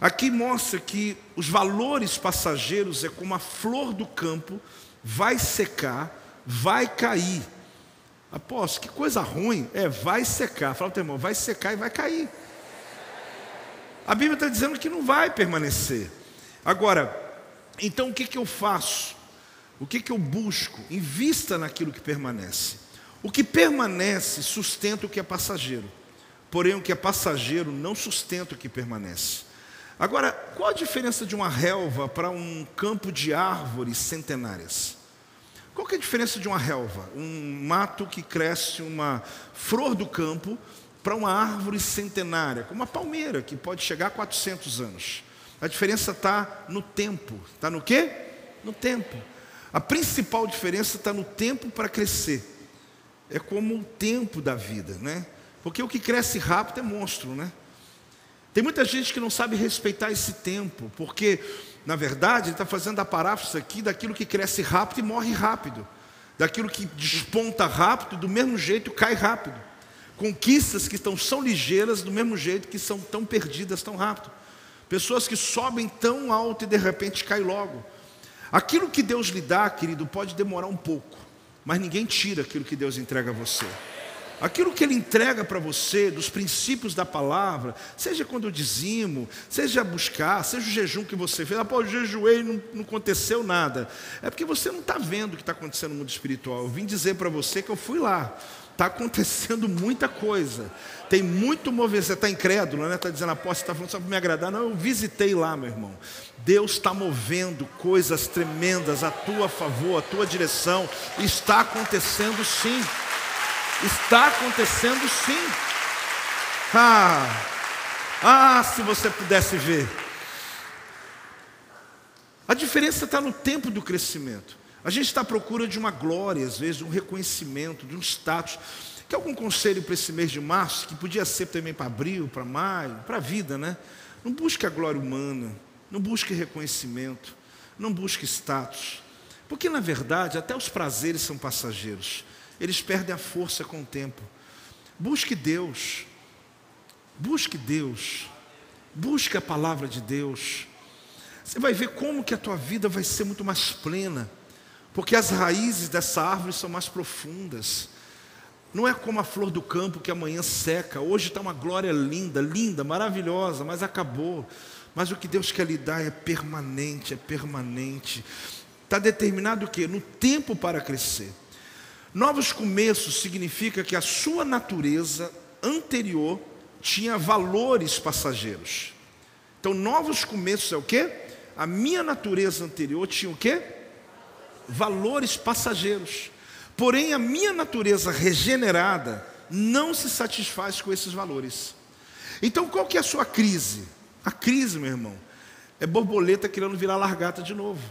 Aqui mostra que os valores passageiros é como a flor do campo, vai secar, vai cair. Apóstolo, que coisa ruim. É, vai secar. Fala o irmão, vai secar e vai cair. A Bíblia está dizendo que não vai permanecer. Agora, então o que, que eu faço? O que, que eu busco? Invista naquilo que permanece. O que permanece sustenta o que é passageiro. Porém, o que é passageiro não sustenta o que permanece. Agora, qual a diferença de uma relva para um campo de árvores centenárias? Qual é a diferença de uma relva, um mato que cresce uma flor do campo, para uma árvore centenária, como uma palmeira que pode chegar a 400 anos? A diferença está no tempo. Está no quê? No tempo. A principal diferença está no tempo para crescer. É como o tempo da vida, né? Porque o que cresce rápido é monstro, né? Tem muita gente que não sabe respeitar esse tempo, porque, na verdade, ele está fazendo a paráfrase aqui daquilo que cresce rápido e morre rápido, daquilo que desponta rápido, do mesmo jeito cai rápido. Conquistas que estão, são ligeiras, do mesmo jeito que são tão perdidas tão rápido. Pessoas que sobem tão alto e de repente caem logo. Aquilo que Deus lhe dá, querido, pode demorar um pouco, mas ninguém tira aquilo que Deus entrega a você. Aquilo que ele entrega para você, dos princípios da palavra, seja quando eu dizimo, seja buscar, seja o jejum que você fez, ah, jejuei e não, não aconteceu nada. É porque você não está vendo o que está acontecendo no mundo espiritual. Eu vim dizer para você que eu fui lá. Está acontecendo muita coisa. Tem muito movimento. Você está incrédulo, né? Está dizendo, apóstolo, você está falando só para me agradar. Não, eu visitei lá, meu irmão. Deus está movendo coisas tremendas a tua favor, a tua direção. Está acontecendo sim. Está acontecendo sim. Ah, ah, se você pudesse ver. A diferença está no tempo do crescimento. A gente está à procura de uma glória, às vezes, de um reconhecimento, de um status. Quer algum conselho para esse mês de março, que podia ser também para abril, para maio, para a vida, né? Não busque a glória humana, não busque reconhecimento, não busque status. Porque, na verdade, até os prazeres são passageiros eles perdem a força com o tempo. Busque Deus, busque Deus, busque a palavra de Deus. Você vai ver como que a tua vida vai ser muito mais plena, porque as raízes dessa árvore são mais profundas. Não é como a flor do campo que amanhã seca. Hoje está uma glória linda, linda, maravilhosa, mas acabou. Mas o que Deus quer lhe dar é permanente, é permanente. Está determinado o quê? No tempo para crescer. Novos começos significa que a sua natureza anterior tinha valores passageiros. Então, novos começos é o quê? A minha natureza anterior tinha o quê? Valores passageiros. Porém, a minha natureza regenerada não se satisfaz com esses valores. Então, qual que é a sua crise? A crise, meu irmão, é borboleta querendo virar largata de novo.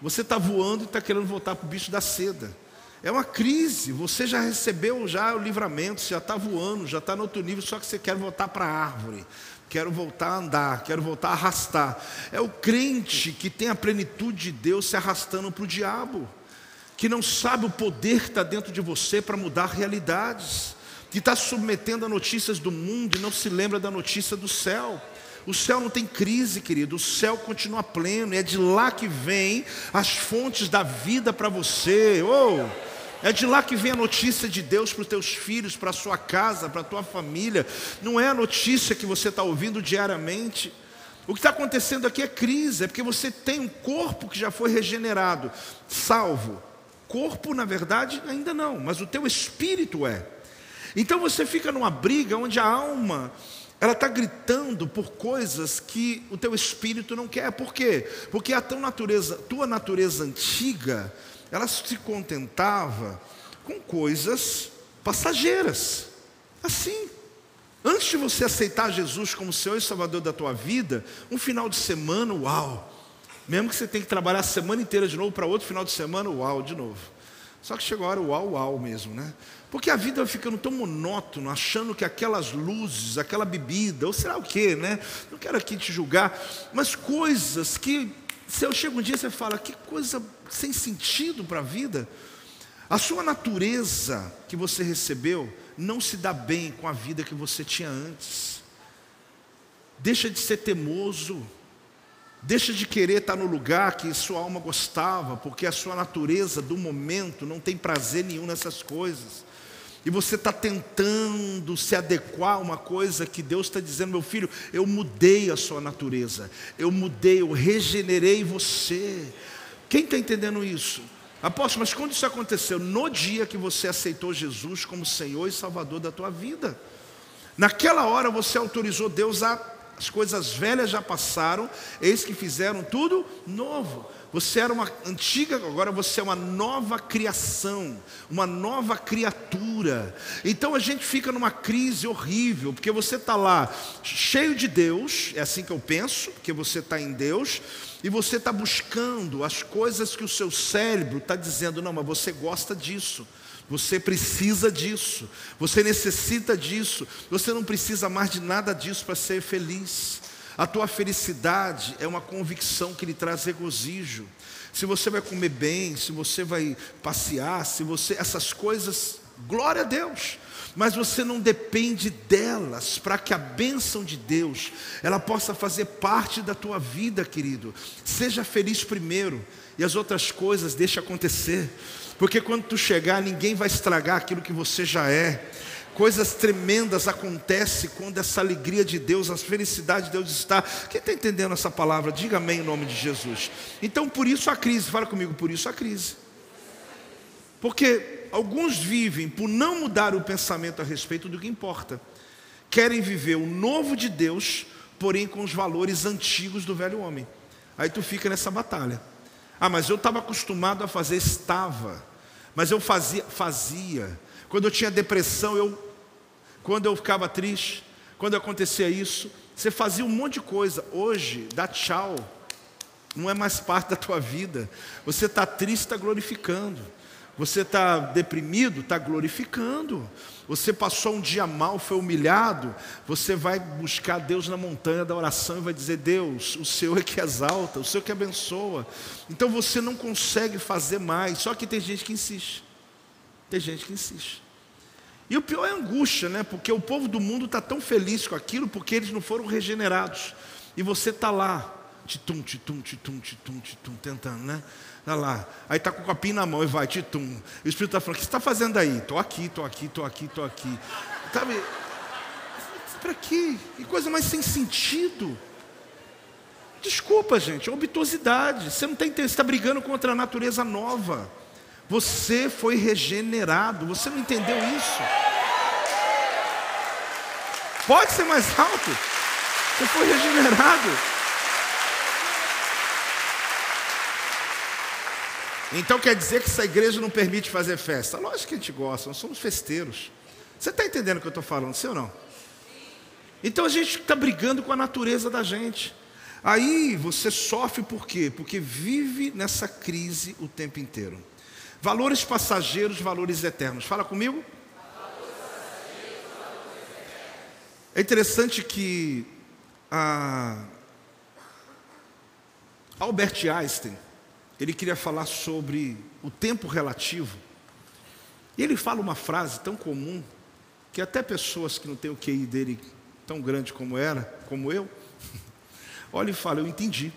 Você está voando e está querendo voltar para o bicho da seda. É uma crise. Você já recebeu já o livramento, já está voando, já está no outro nível, só que você quer voltar para a árvore. Quero voltar a andar, quero voltar a arrastar. É o crente que tem a plenitude de Deus se arrastando para o diabo, que não sabe o poder que está dentro de você para mudar realidades, que está submetendo a notícias do mundo e não se lembra da notícia do céu. O céu não tem crise, querido, o céu continua pleno, e é de lá que vem as fontes da vida para você. Oh! É de lá que vem a notícia de Deus para os teus filhos, para a sua casa, para a tua família. Não é a notícia que você está ouvindo diariamente. O que está acontecendo aqui é crise, é porque você tem um corpo que já foi regenerado, salvo, corpo, na verdade, ainda não, mas o teu espírito é. Então você fica numa briga onde a alma ela está gritando por coisas que o teu espírito não quer. Por quê? Porque a tua natureza, tua natureza antiga, ela se contentava com coisas passageiras. Assim. Antes de você aceitar Jesus como Senhor e Salvador da tua vida, um final de semana, uau. Mesmo que você tenha que trabalhar a semana inteira de novo para outro final de semana, uau, de novo. Só que chegou a hora, uau, uau mesmo, né? Porque a vida vai ficando tão monótona, achando que aquelas luzes, aquela bebida, ou será o quê, né? Não quero aqui te julgar, mas coisas que, se eu chego um dia você fala, que coisa sem sentido para a vida. A sua natureza que você recebeu não se dá bem com a vida que você tinha antes. Deixa de ser teimoso, Deixa de querer estar no lugar que sua alma gostava, porque a sua natureza do momento não tem prazer nenhum nessas coisas. E você está tentando se adequar a uma coisa que Deus está dizendo, meu filho, eu mudei a sua natureza, eu mudei, eu regenerei você. Quem está entendendo isso? Apóstolo, mas quando isso aconteceu? No dia que você aceitou Jesus como Senhor e Salvador da tua vida. Naquela hora você autorizou Deus a as coisas velhas já passaram, eis que fizeram tudo novo. Você era uma antiga, agora você é uma nova criação, uma nova criatura. Então a gente fica numa crise horrível, porque você está lá cheio de Deus, é assim que eu penso, porque você está em Deus, e você está buscando as coisas que o seu cérebro está dizendo, não, mas você gosta disso. Você precisa disso, você necessita disso, você não precisa mais de nada disso para ser feliz. A tua felicidade é uma convicção que lhe traz regozijo. Se você vai comer bem, se você vai passear, se você essas coisas, glória a Deus. Mas você não depende delas para que a bênção de Deus ela possa fazer parte da tua vida, querido. Seja feliz primeiro e as outras coisas deixe acontecer. Porque quando tu chegar, ninguém vai estragar aquilo que você já é. Coisas tremendas acontecem quando essa alegria de Deus, a felicidade de Deus está. Quem está entendendo essa palavra? Diga amém em nome de Jesus. Então, por isso a crise, fala comigo, por isso a crise. Porque alguns vivem por não mudar o pensamento a respeito do que importa. Querem viver o novo de Deus, porém com os valores antigos do velho homem. Aí tu fica nessa batalha. Ah, mas eu estava acostumado a fazer, estava. Mas eu fazia, fazia. Quando eu tinha depressão, eu, quando eu ficava triste, quando acontecia isso, você fazia um monte de coisa. Hoje, dá tchau. Não é mais parte da tua vida. Você está triste, está glorificando. Você está deprimido, está glorificando. Você passou um dia mal, foi humilhado. Você vai buscar Deus na montanha da oração e vai dizer: Deus, o Senhor é que exalta, o Senhor que abençoa. Então você não consegue fazer mais. Só que tem gente que insiste. Tem gente que insiste. E o pior é a angústia, né? Porque o povo do mundo está tão feliz com aquilo porque eles não foram regenerados. E você está lá, titum, titum, titum, titum, titum, tentando, né? Olha lá. Aí está com o copinho na mão e vai, titum. O Espírito está falando: O que você está fazendo aí? Estou aqui, estou aqui, estou aqui, estou aqui. Sabe? Para quê? Que coisa mais sem sentido. Desculpa, gente, é obtuosidade. Você não você está brigando contra a natureza nova. Você foi regenerado. Você não entendeu isso? Pode ser mais alto. Você foi regenerado. Então quer dizer que essa igreja não permite fazer festa? Lógico que a gente gosta, nós somos festeiros. Você está entendendo o que eu estou falando, sim ou não? Então a gente está brigando com a natureza da gente. Aí você sofre por quê? Porque vive nessa crise o tempo inteiro. Valores passageiros, valores eternos. Fala comigo. É interessante que a Albert Einstein, ele queria falar sobre o tempo relativo. E ele fala uma frase tão comum que até pessoas que não têm o QI dele tão grande como era, como eu, olha e fala, eu entendi.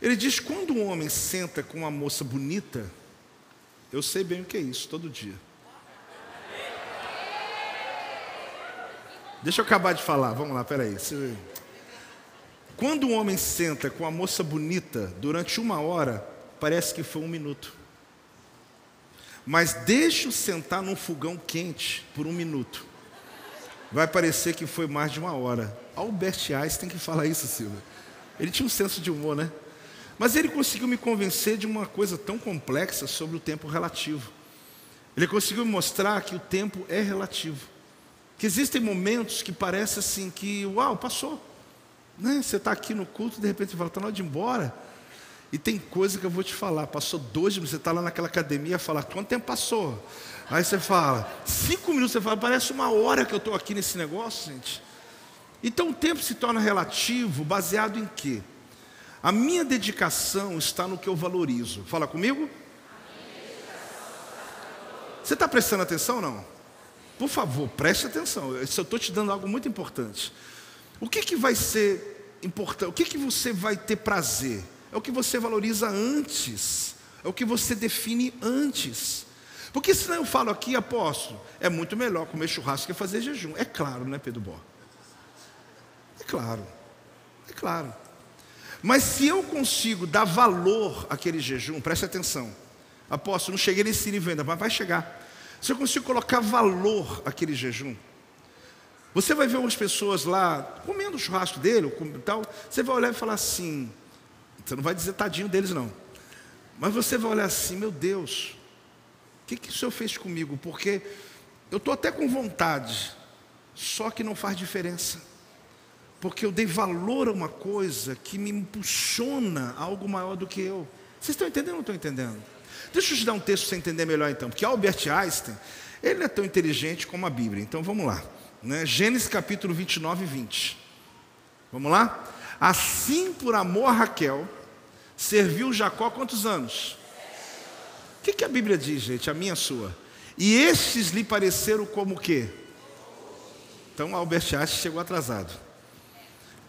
Ele diz: quando um homem senta com uma moça bonita, eu sei bem o que é isso, todo dia. Deixa eu acabar de falar, vamos lá, peraí. Quando um homem senta com uma moça bonita durante uma hora, parece que foi um minuto. Mas deixe-o sentar num fogão quente por um minuto. Vai parecer que foi mais de uma hora. Albert Einstein que fala isso, Silvia. Ele tinha um senso de humor, né? Mas ele conseguiu me convencer de uma coisa tão complexa sobre o tempo relativo. Ele conseguiu mostrar que o tempo é relativo. Que existem momentos que parece assim que, uau, passou. Né? Você está aqui no culto, de repente fala, está na hora de ir embora. E tem coisa que eu vou te falar, passou dois minutos, você está lá naquela academia, fala, quanto tempo passou? Aí você fala, cinco minutos, você fala, parece uma hora que eu estou aqui nesse negócio, gente. Então o tempo se torna relativo, baseado em quê? A minha dedicação está no que eu valorizo. Fala comigo. Você está prestando atenção ou não? Por favor, preste atenção. Eu estou te dando algo muito importante. O que, que vai ser importante? O que, que você vai ter prazer? É o que você valoriza antes. É o que você define antes. Porque senão eu falo aqui, apóstolo, é muito melhor comer churrasco que fazer jejum. É claro, né, Pedro Bó? É claro. É claro. Mas se eu consigo dar valor àquele jejum, preste atenção. Apóstolo, não cheguei nesse nível ainda, mas vai chegar. Se eu consigo colocar valor àquele jejum, você vai ver umas pessoas lá comendo o churrasco dele, tal, você vai olhar e falar assim, você não vai dizer tadinho deles não, mas você vai olhar assim, meu Deus, o que, que o Senhor fez comigo? Porque eu estou até com vontade, só que não faz diferença porque eu dei valor a uma coisa que me impulsiona a algo maior do que eu. Vocês estão entendendo ou não estão entendendo? Deixa eu te dar um texto para você entender melhor então, porque Albert Einstein, ele é tão inteligente como a Bíblia. Então vamos lá. Né? Gênesis capítulo 29 e 20. Vamos lá? Assim por amor a Raquel, serviu Jacó quantos anos? O que, que a Bíblia diz, gente? A minha a sua. E estes lhe pareceram como o quê? Então Albert Einstein chegou atrasado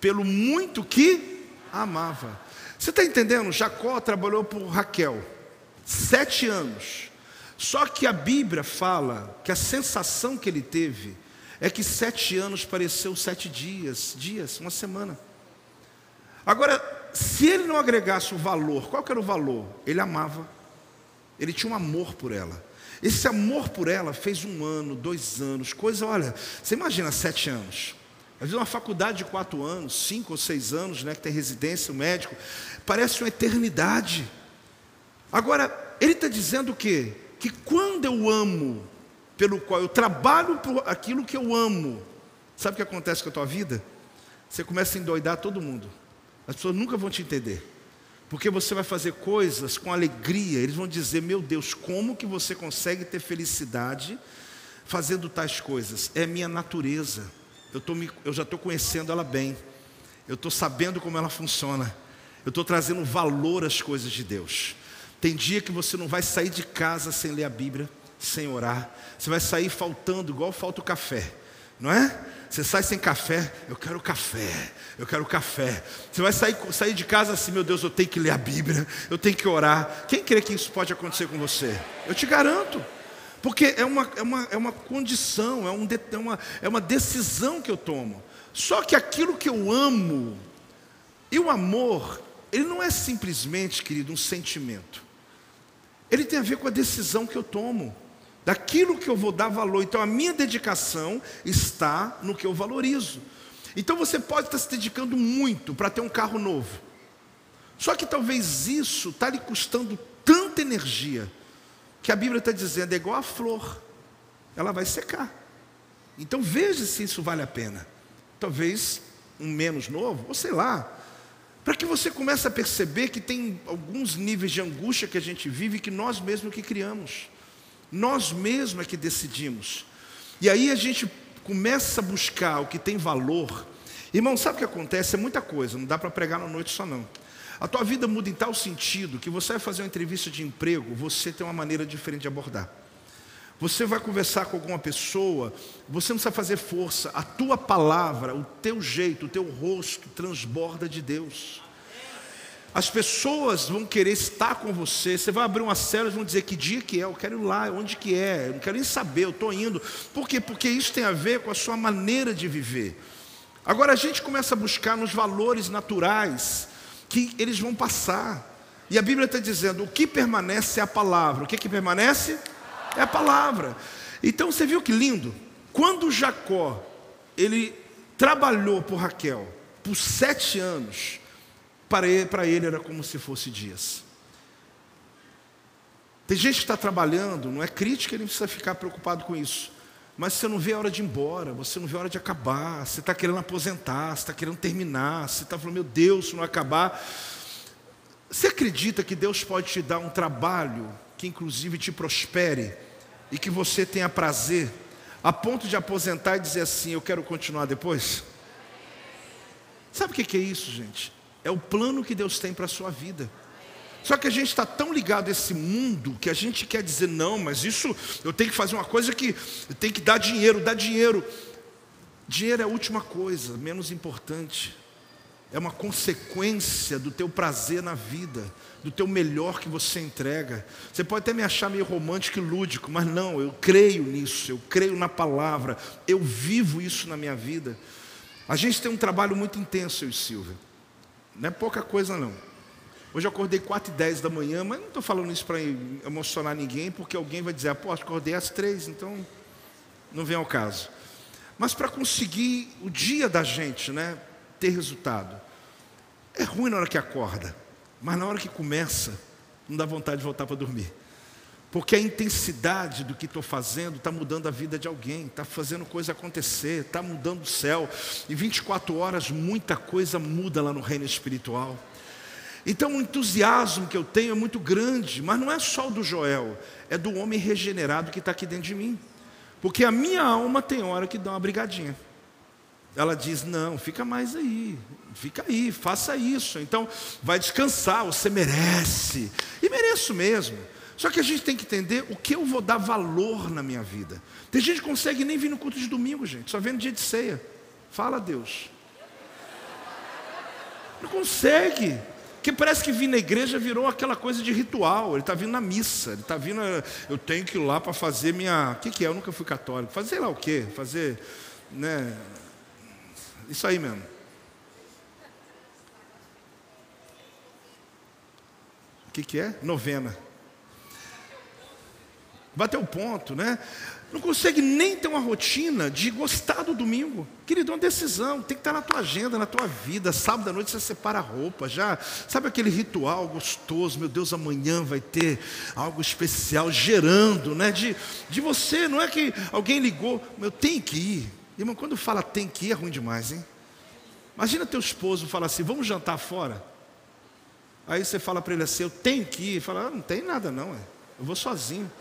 pelo muito que amava. Você está entendendo? Jacó trabalhou por Raquel sete anos. Só que a Bíblia fala que a sensação que ele teve é que sete anos pareceu sete dias, dias, uma semana. Agora, se ele não agregasse o valor, qual que era o valor? Ele amava, ele tinha um amor por ela. Esse amor por ela fez um ano, dois anos, coisa, olha, você imagina sete anos. Às vezes uma faculdade de quatro anos, cinco ou seis anos, né, que tem residência, o médico, parece uma eternidade. Agora, ele está dizendo o quê? Que quando eu amo, pelo qual eu trabalho por aquilo que eu amo, sabe o que acontece com a tua vida? Você começa a endoidar todo mundo. As pessoas nunca vão te entender. Porque você vai fazer coisas com alegria. Eles vão dizer: Meu Deus, como que você consegue ter felicidade fazendo tais coisas? É minha natureza eu, tô me, eu já estou conhecendo ela bem, eu estou sabendo como ela funciona, eu estou trazendo valor às coisas de Deus. Tem dia que você não vai sair de casa sem ler a Bíblia, sem orar, você vai sair faltando, igual falta o café, não é? Você sai sem café, eu quero café, eu quero café. Você vai sair, sair de casa assim, meu Deus, eu tenho que ler a Bíblia, eu tenho que orar. Quem crê que isso pode acontecer com você? Eu te garanto. Porque é uma, é uma, é uma condição, é, um, é, uma, é uma decisão que eu tomo. Só que aquilo que eu amo, e o amor, ele não é simplesmente, querido, um sentimento. Ele tem a ver com a decisão que eu tomo, daquilo que eu vou dar valor. Então a minha dedicação está no que eu valorizo. Então você pode estar se dedicando muito para ter um carro novo. Só que talvez isso está lhe custando tanta energia que a Bíblia está dizendo é igual a flor, ela vai secar. Então veja se isso vale a pena. Talvez um menos novo, ou sei lá, para que você comece a perceber que tem alguns níveis de angústia que a gente vive que nós mesmos que criamos, nós mesmos é que decidimos. E aí a gente começa a buscar o que tem valor. Irmão, sabe o que acontece? É muita coisa, não dá para pregar na noite só não. A tua vida muda em tal sentido que você vai fazer uma entrevista de emprego, você tem uma maneira diferente de abordar. Você vai conversar com alguma pessoa, você não precisa fazer força, a tua palavra, o teu jeito, o teu rosto transborda de Deus. As pessoas vão querer estar com você. Você vai abrir uma célula e vão dizer que dia que é, eu quero ir lá, onde que é, eu não quero nem saber, eu estou indo. Por quê? Porque isso tem a ver com a sua maneira de viver. Agora a gente começa a buscar nos valores naturais que eles vão passar. E a Bíblia está dizendo: o que permanece é a palavra. O que, que permanece? É a palavra. Então você viu que lindo? Quando Jacó, ele trabalhou por Raquel por sete anos, para ele, para ele era como se fosse dias. Tem gente que está trabalhando, não é crítica, ele precisa ficar preocupado com isso. Mas você não vê a hora de ir embora, você não vê a hora de acabar, você está querendo aposentar, você está querendo terminar, você está falando, meu Deus, se não acabar. Você acredita que Deus pode te dar um trabalho que inclusive te prospere e que você tenha prazer, a ponto de aposentar e dizer assim: Eu quero continuar depois? Sabe o que é isso, gente? É o plano que Deus tem para a sua vida. Só que a gente está tão ligado a esse mundo que a gente quer dizer, não, mas isso eu tenho que fazer uma coisa que tem que dar dinheiro, dar dinheiro. Dinheiro é a última coisa, menos importante. É uma consequência do teu prazer na vida, do teu melhor que você entrega. Você pode até me achar meio romântico e lúdico, mas não, eu creio nisso, eu creio na palavra, eu vivo isso na minha vida. A gente tem um trabalho muito intenso, eu e Silvia. Não é pouca coisa não. Hoje eu acordei 4 e 10 da manhã, mas não estou falando isso para emocionar ninguém, porque alguém vai dizer, aposto, acordei às 3, então não vem ao caso. Mas para conseguir o dia da gente né, ter resultado, é ruim na hora que acorda, mas na hora que começa, não dá vontade de voltar para dormir. Porque a intensidade do que estou fazendo está mudando a vida de alguém, está fazendo coisa acontecer, está mudando o céu. Em 24 horas, muita coisa muda lá no reino espiritual. Então o entusiasmo que eu tenho é muito grande, mas não é só o do Joel, é do homem regenerado que está aqui dentro de mim. Porque a minha alma tem hora que dá uma brigadinha. Ela diz: Não, fica mais aí, fica aí, faça isso. Então, vai descansar, você merece. E mereço mesmo. Só que a gente tem que entender o que eu vou dar valor na minha vida. Tem gente que consegue nem vir no culto de domingo, gente, só vem no dia de ceia. Fala a Deus. Não consegue. Porque parece que vir na igreja virou aquela coisa de ritual. Ele está vindo na missa, ele está vindo. Eu tenho que ir lá para fazer minha. O que, que é? Eu nunca fui católico. Fazer lá o quê? Fazer. Né? Isso aí mesmo. O que, que é? Novena. Bateu o ponto, né? Não consegue nem ter uma rotina de gostar do domingo. Querido, é uma decisão, tem que estar na tua agenda, na tua vida. Sábado à noite você separa a roupa, já. Sabe aquele ritual gostoso? Meu Deus, amanhã vai ter algo especial, gerando, né? De, de você, não é que alguém ligou, eu tenho que ir. Irmão, quando fala tem que ir, é ruim demais, hein? Imagina teu esposo falar assim: vamos jantar fora. Aí você fala para ele assim: eu tenho que ir. Fala, ah, não tem nada não, eu vou sozinho.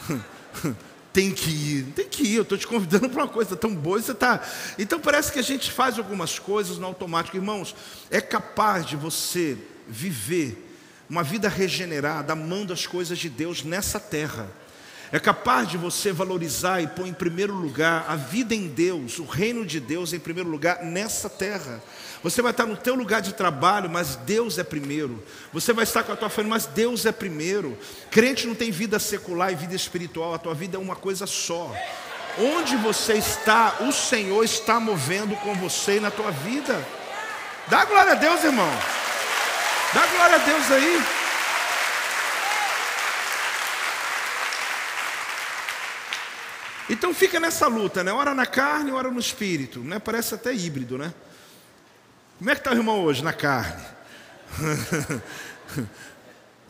tem que ir, tem que ir, eu estou te convidando para uma coisa tão boa você está. Então parece que a gente faz algumas coisas no automático. Irmãos, é capaz de você viver uma vida regenerada, amando as coisas de Deus nessa terra. É capaz de você valorizar e pôr em primeiro lugar a vida em Deus, o reino de Deus em primeiro lugar nessa terra. Você vai estar no teu lugar de trabalho, mas Deus é primeiro. Você vai estar com a tua família, mas Deus é primeiro. Crente não tem vida secular e vida espiritual, a tua vida é uma coisa só. Onde você está, o Senhor está movendo com você na tua vida. Dá glória a Deus, irmão. Dá glória a Deus aí. Então fica nessa luta, né? Ora na carne, ora no espírito, né? Parece até híbrido, né? Como é que está o irmão hoje? Na carne.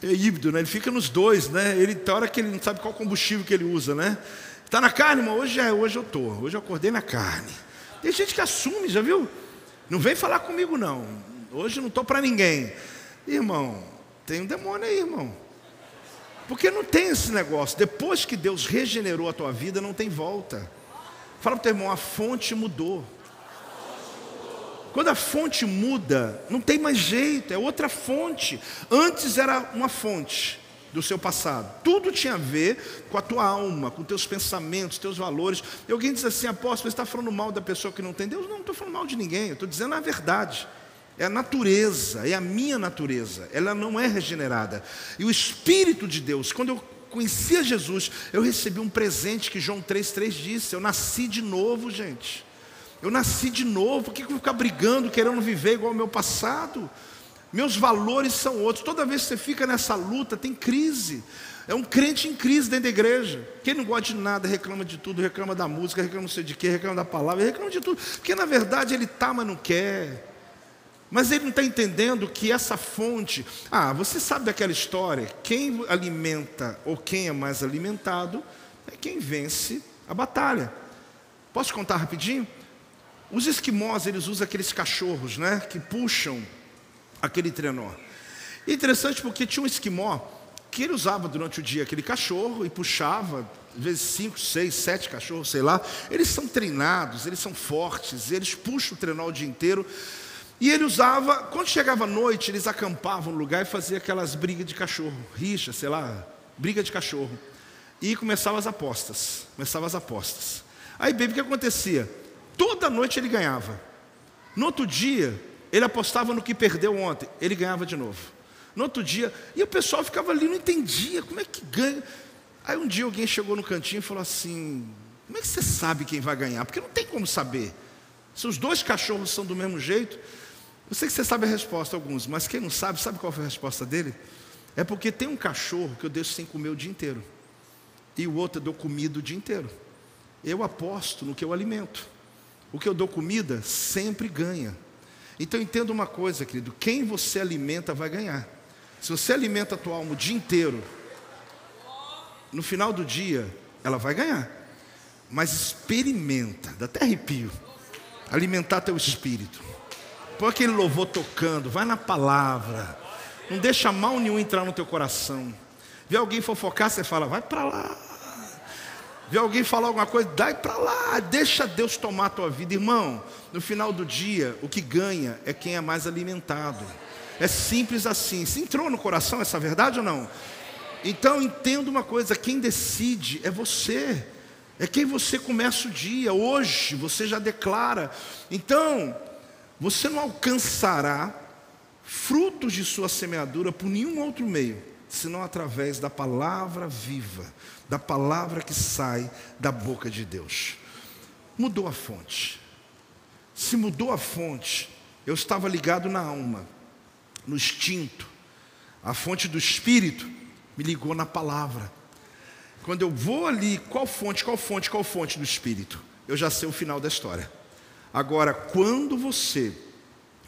é híbrido, né? Ele fica nos dois, né? Ele tem hora que ele não sabe qual combustível que ele usa, né? Está na carne, irmão? Hoje é, hoje eu tô. Hoje eu acordei na carne. Tem gente que assume, já viu? Não vem falar comigo não. Hoje não estou para ninguém. Irmão, tem um demônio aí, irmão. Porque não tem esse negócio. Depois que Deus regenerou a tua vida, não tem volta. Fala para o teu irmão, a fonte mudou. Quando a fonte muda, não tem mais jeito, é outra fonte. Antes era uma fonte do seu passado. Tudo tinha a ver com a tua alma, com teus pensamentos, teus valores. E alguém diz assim, apóstolo, você está falando mal da pessoa que não tem Deus? Não, não estou falando mal de ninguém, estou dizendo a verdade. É a natureza, é a minha natureza, ela não é regenerada. E o Espírito de Deus, quando eu conhecia Jesus, eu recebi um presente que João 3,3 disse: eu nasci de novo, gente. Eu nasci de novo, por que eu vou ficar brigando, querendo viver igual ao meu passado? meus valores são outros. Toda vez que você fica nessa luta, tem crise. É um crente em crise dentro da igreja. Quem não gosta de nada, reclama de tudo, reclama da música, reclama não sei de quê, reclama da palavra, reclama de tudo. Porque na verdade ele está, mas não quer. Mas ele não está entendendo que essa fonte. Ah, você sabe daquela história? Quem alimenta ou quem é mais alimentado é quem vence a batalha. Posso contar rapidinho? Os esquimós, eles usam aqueles cachorros, né? Que puxam aquele trenó. Interessante porque tinha um esquimó que ele usava durante o dia aquele cachorro e puxava, às vezes cinco, seis, sete cachorros, sei lá. Eles são treinados, eles são fortes, eles puxam o trenó o dia inteiro. E ele usava, quando chegava a noite, eles acampavam no lugar e faziam aquelas brigas de cachorro, rixa, sei lá, briga de cachorro. E começavam as apostas, começavam as apostas. Aí, baby, o que acontecia? Toda noite ele ganhava. No outro dia, ele apostava no que perdeu ontem, ele ganhava de novo. No outro dia, e o pessoal ficava ali, não entendia, como é que ganha? Aí um dia alguém chegou no cantinho e falou assim: Como é que você sabe quem vai ganhar? Porque não tem como saber. Se os dois cachorros são do mesmo jeito, eu sei que você sabe a resposta, alguns, mas quem não sabe, sabe qual foi a resposta dele? É porque tem um cachorro que eu deixo sem comer o dia inteiro, e o outro eu dou comida o dia inteiro. Eu aposto no que eu alimento. O que eu dou comida sempre ganha. Então entenda uma coisa, querido: quem você alimenta vai ganhar. Se você alimenta a tua alma o dia inteiro, no final do dia, ela vai ganhar. Mas experimenta, dá até arrepio, alimentar teu espírito. Põe aquele louvor tocando, vai na palavra. Não deixa mal nenhum entrar no teu coração. Vê alguém fofocar, você fala, vai para lá. Vê alguém falar alguma coisa, dai para lá. Deixa Deus tomar a tua vida. Irmão, no final do dia, o que ganha é quem é mais alimentado. É simples assim. Se entrou no coração essa verdade ou não? Então entenda uma coisa: quem decide é você. É quem você começa o dia. Hoje você já declara. Então, você não alcançará frutos de sua semeadura por nenhum outro meio, senão através da palavra viva, da palavra que sai da boca de Deus. Mudou a fonte. Se mudou a fonte, eu estava ligado na alma, no instinto. A fonte do espírito me ligou na palavra. Quando eu vou ali, qual fonte, qual fonte, qual fonte do espírito? Eu já sei o final da história. Agora, quando você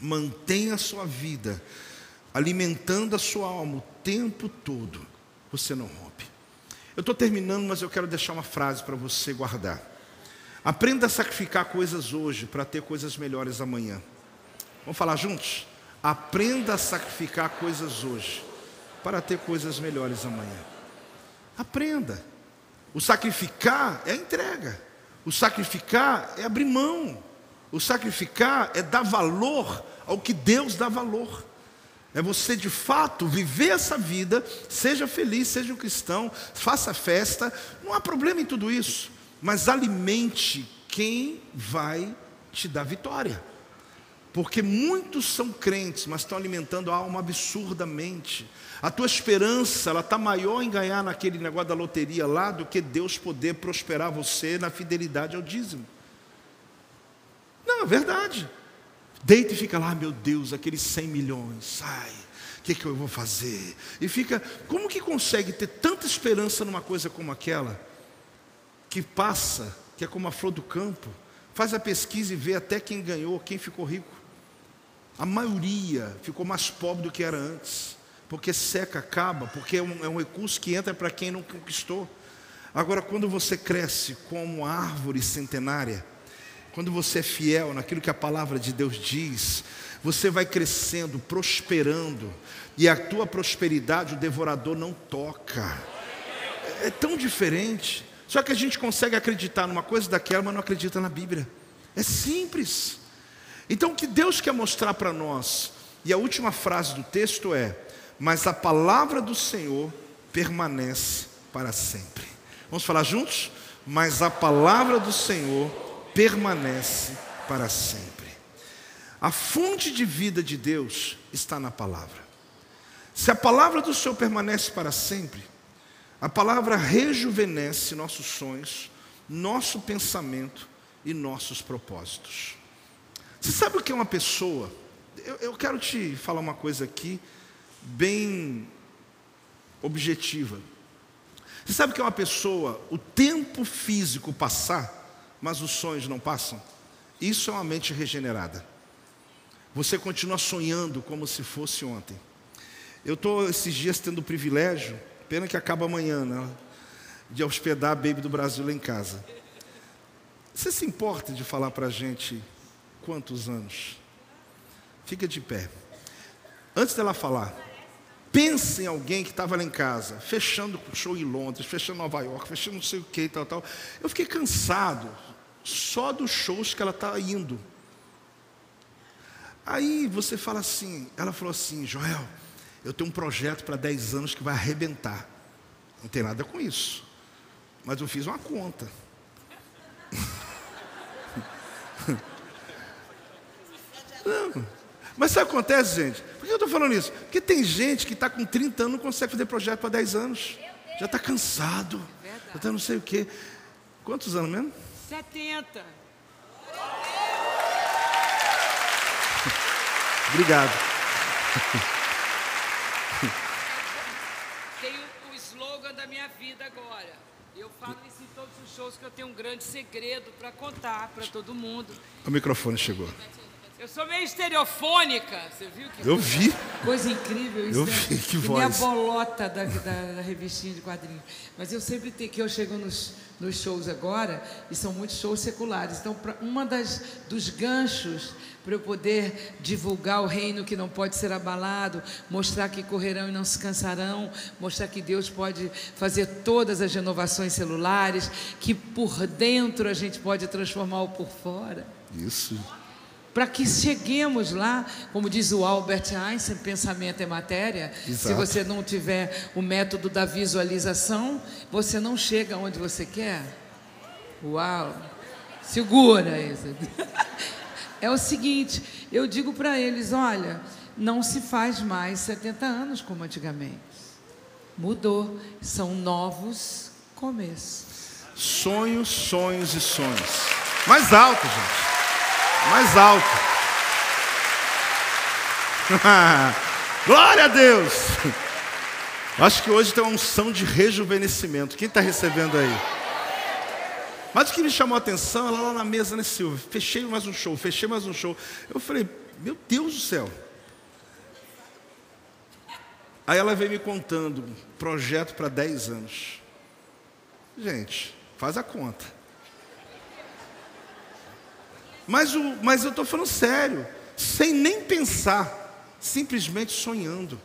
mantém a sua vida alimentando a sua alma o tempo todo, você não rompe. Eu estou terminando, mas eu quero deixar uma frase para você guardar. Aprenda a sacrificar coisas hoje para ter coisas melhores amanhã. Vamos falar juntos? Aprenda a sacrificar coisas hoje para ter coisas melhores amanhã. Aprenda. O sacrificar é entrega. O sacrificar é abrir mão. O sacrificar é dar valor ao que Deus dá valor. É você de fato viver essa vida, seja feliz, seja um cristão, faça festa, não há problema em tudo isso, mas alimente quem vai te dar vitória. Porque muitos são crentes, mas estão alimentando a alma absurdamente. A tua esperança, ela está maior em ganhar naquele negócio da loteria lá do que Deus poder prosperar você na fidelidade ao dízimo. Não, é verdade. Deita e fica lá, meu Deus, aqueles 100 milhões, sai, o que, que eu vou fazer? E fica, como que consegue ter tanta esperança numa coisa como aquela, que passa, que é como a flor do campo, faz a pesquisa e vê até quem ganhou, quem ficou rico. A maioria ficou mais pobre do que era antes, porque seca, acaba, porque é um, é um recurso que entra para quem não conquistou. Agora, quando você cresce como árvore centenária, quando você é fiel naquilo que a palavra de Deus diz, você vai crescendo, prosperando, e a tua prosperidade o devorador não toca. É, é tão diferente. Só que a gente consegue acreditar numa coisa daquela, mas não acredita na Bíblia. É simples. Então o que Deus quer mostrar para nós, e a última frase do texto é: Mas a palavra do Senhor permanece para sempre. Vamos falar juntos? Mas a palavra do Senhor permanece para sempre. A fonte de vida de Deus está na palavra. Se a palavra do Senhor permanece para sempre, a palavra rejuvenesce nossos sonhos, nosso pensamento e nossos propósitos. Você sabe o que é uma pessoa eu, eu quero te falar uma coisa aqui, bem objetiva. Você sabe que é uma pessoa, o tempo físico passar, mas os sonhos não passam? Isso é uma mente regenerada. Você continua sonhando como se fosse ontem. Eu estou esses dias tendo o privilégio, pena que acaba amanhã, né? De hospedar a Baby do Brasil lá em casa. Você se importa de falar para a gente quantos anos? Fica de pé. Antes dela falar, pense em alguém que estava lá em casa, fechando show em Londres, fechando Nova York, fechando não sei o que tal, tal. Eu fiquei cansado só dos shows que ela está indo. Aí você fala assim, ela falou assim, Joel, eu tenho um projeto para 10 anos que vai arrebentar. Não tem nada com isso. Mas eu fiz uma conta. Não. Mas sabe o que acontece, gente? Por que eu estou falando isso? Porque tem gente que está com 30 anos não consegue fazer projeto para 10 anos. Já está cansado. Já está não sei o quê. Quantos anos mesmo? 70. Obrigado. Tem o, o slogan da minha vida agora. Eu falo isso em todos os shows que eu tenho um grande segredo para contar para todo mundo. O microfone chegou. Eu sou meio estereofônica, você viu que Eu vi. coisa incrível isso? Eu né? vi, que Minha voz. bolota da, da, da revistinha de quadrinhos. Mas eu sempre tenho que eu chego nos, nos shows agora e são muitos shows seculares. Então, pra, uma das dos ganchos para eu poder divulgar o reino que não pode ser abalado, mostrar que correrão e não se cansarão, mostrar que Deus pode fazer todas as renovações celulares, que por dentro a gente pode transformar o por fora Isso. Para que cheguemos lá, como diz o Albert Einstein, pensamento é matéria. Se Exato. você não tiver o método da visualização, você não chega onde você quer. Uau! Segura isso. É o seguinte, eu digo para eles, olha, não se faz mais 70 anos como antigamente. Mudou, são novos começos. Sonhos, sonhos e sonhos. Mais alto, gente. Mais alto. Glória a Deus. Acho que hoje tem uma unção de rejuvenescimento. Quem está recebendo aí? Mas o que me chamou a atenção, ela lá na mesa, né, Silvia? Fechei mais um show, fechei mais um show. Eu falei, meu Deus do céu. Aí ela veio me contando, projeto para 10 anos. Gente, faz a conta. Mas, o, mas eu estou falando sério, sem nem pensar, simplesmente sonhando.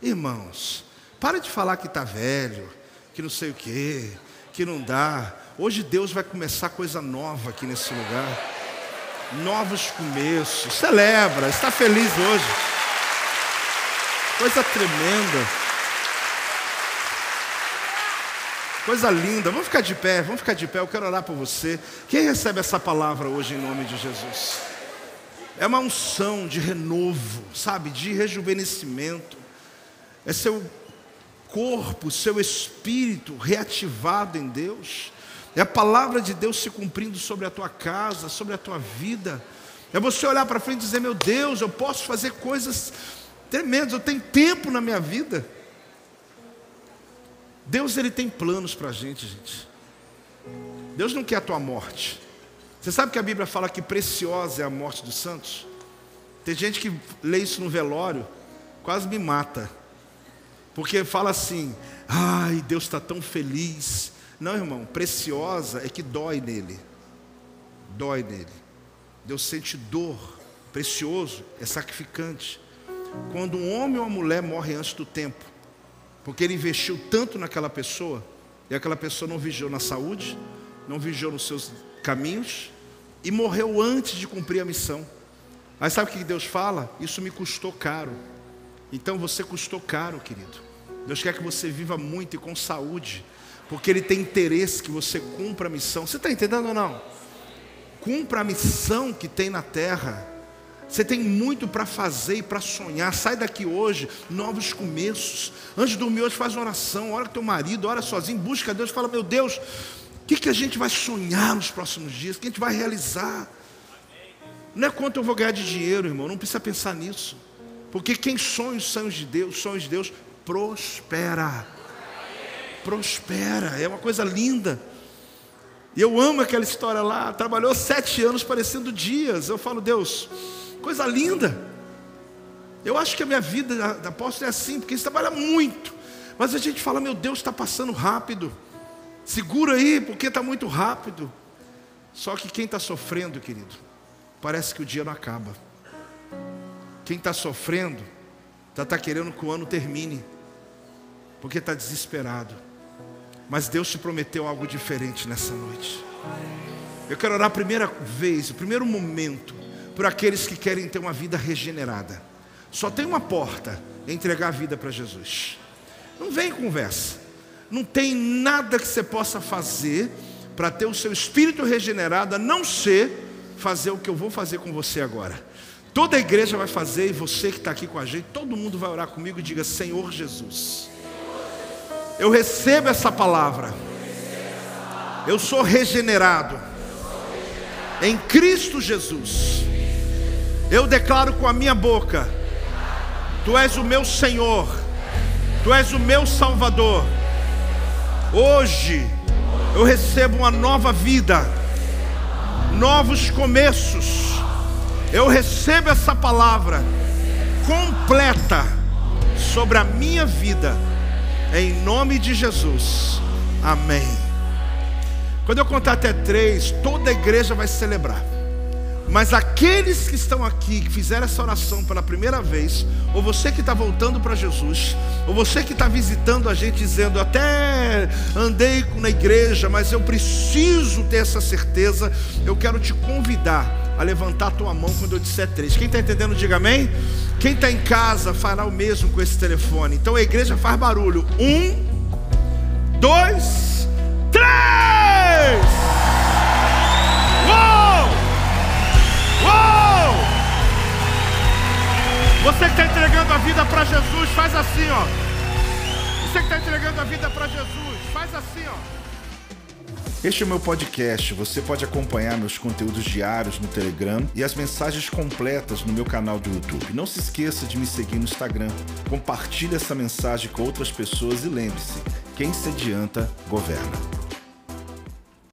Irmãos, para de falar que está velho, que não sei o quê, que não dá. Hoje Deus vai começar coisa nova aqui nesse lugar. Novos começos. Celebra, está feliz hoje. Coisa tremenda. Coisa linda. Vamos ficar de pé, vamos ficar de pé. Eu quero orar por você. Quem recebe essa palavra hoje em nome de Jesus? É uma unção de renovo, sabe? De rejuvenescimento. É seu corpo, seu espírito reativado em Deus. É a palavra de Deus se cumprindo sobre a tua casa, sobre a tua vida. É você olhar para frente e dizer: Meu Deus, eu posso fazer coisas tremendas, eu tenho tempo na minha vida. Deus ele tem planos para a gente, gente. Deus não quer a tua morte. Você sabe que a Bíblia fala que preciosa é a morte dos santos? Tem gente que lê isso no velório, quase me mata. Porque fala assim, ai, Deus está tão feliz. Não, irmão, preciosa é que dói nele. Dói nele. Deus sente dor. Precioso é sacrificante. Quando um homem ou uma mulher morre antes do tempo, porque ele investiu tanto naquela pessoa, e aquela pessoa não vigiou na saúde, não vigiou nos seus caminhos, e morreu antes de cumprir a missão. Aí sabe o que Deus fala? Isso me custou caro. Então você custou caro, querido. Deus quer que você viva muito e com saúde, porque Ele tem interesse que você cumpra a missão. Você está entendendo ou não? Cumpra a missão que tem na terra. Você tem muito para fazer e para sonhar. Sai daqui hoje, novos começos. Antes de dormir hoje, faz uma oração. Ora com teu marido, ora sozinho, busca Deus. Fala, meu Deus, o que, que a gente vai sonhar nos próximos dias? O que a gente vai realizar? Não é quanto eu vou ganhar de dinheiro, irmão, não precisa pensar nisso. Porque quem sonha os sonhos de Deus, sonhos de Deus, prospera. Prospera, é uma coisa linda. E eu amo aquela história lá. Trabalhou sete anos parecendo dias. Eu falo, Deus, coisa linda. Eu acho que a minha vida da apóstolo é assim, porque você trabalha muito. Mas a gente fala, meu Deus, está passando rápido. Segura aí, porque está muito rápido. Só que quem está sofrendo, querido, parece que o dia não acaba. Quem está sofrendo, está tá querendo que o ano termine, porque está desesperado. Mas Deus te prometeu algo diferente nessa noite. Eu quero orar a primeira vez, o primeiro momento, por aqueles que querem ter uma vida regenerada. Só tem uma porta: entregar a vida para Jesus. Não vem conversa. Não tem nada que você possa fazer para ter o seu espírito regenerado, a não ser fazer o que eu vou fazer com você agora. Toda a igreja vai fazer, e você que está aqui com a gente, todo mundo vai orar comigo e diga: Senhor Jesus, eu recebo essa palavra, eu sou regenerado, em Cristo Jesus, eu declaro com a minha boca: Tu és o meu Senhor, Tu és o meu Salvador. Hoje eu recebo uma nova vida, novos começos. Eu recebo essa palavra completa sobre a minha vida, em nome de Jesus. Amém. Quando eu contar até três, toda a igreja vai celebrar. Mas aqueles que estão aqui, que fizeram essa oração pela primeira vez, ou você que está voltando para Jesus, ou você que está visitando a gente dizendo, até andei na igreja, mas eu preciso ter essa certeza, eu quero te convidar a levantar a tua mão quando eu disser três. Quem está entendendo, diga amém. Quem está em casa fará o mesmo com esse telefone. Então a igreja faz barulho. Um, dois, três! Você que está entregando a vida para Jesus, faz assim, ó. Você que está entregando a vida para Jesus, faz assim, ó. Este é o meu podcast. Você pode acompanhar meus conteúdos diários no Telegram e as mensagens completas no meu canal do YouTube. Não se esqueça de me seguir no Instagram. Compartilhe essa mensagem com outras pessoas e lembre-se: quem se adianta, governa.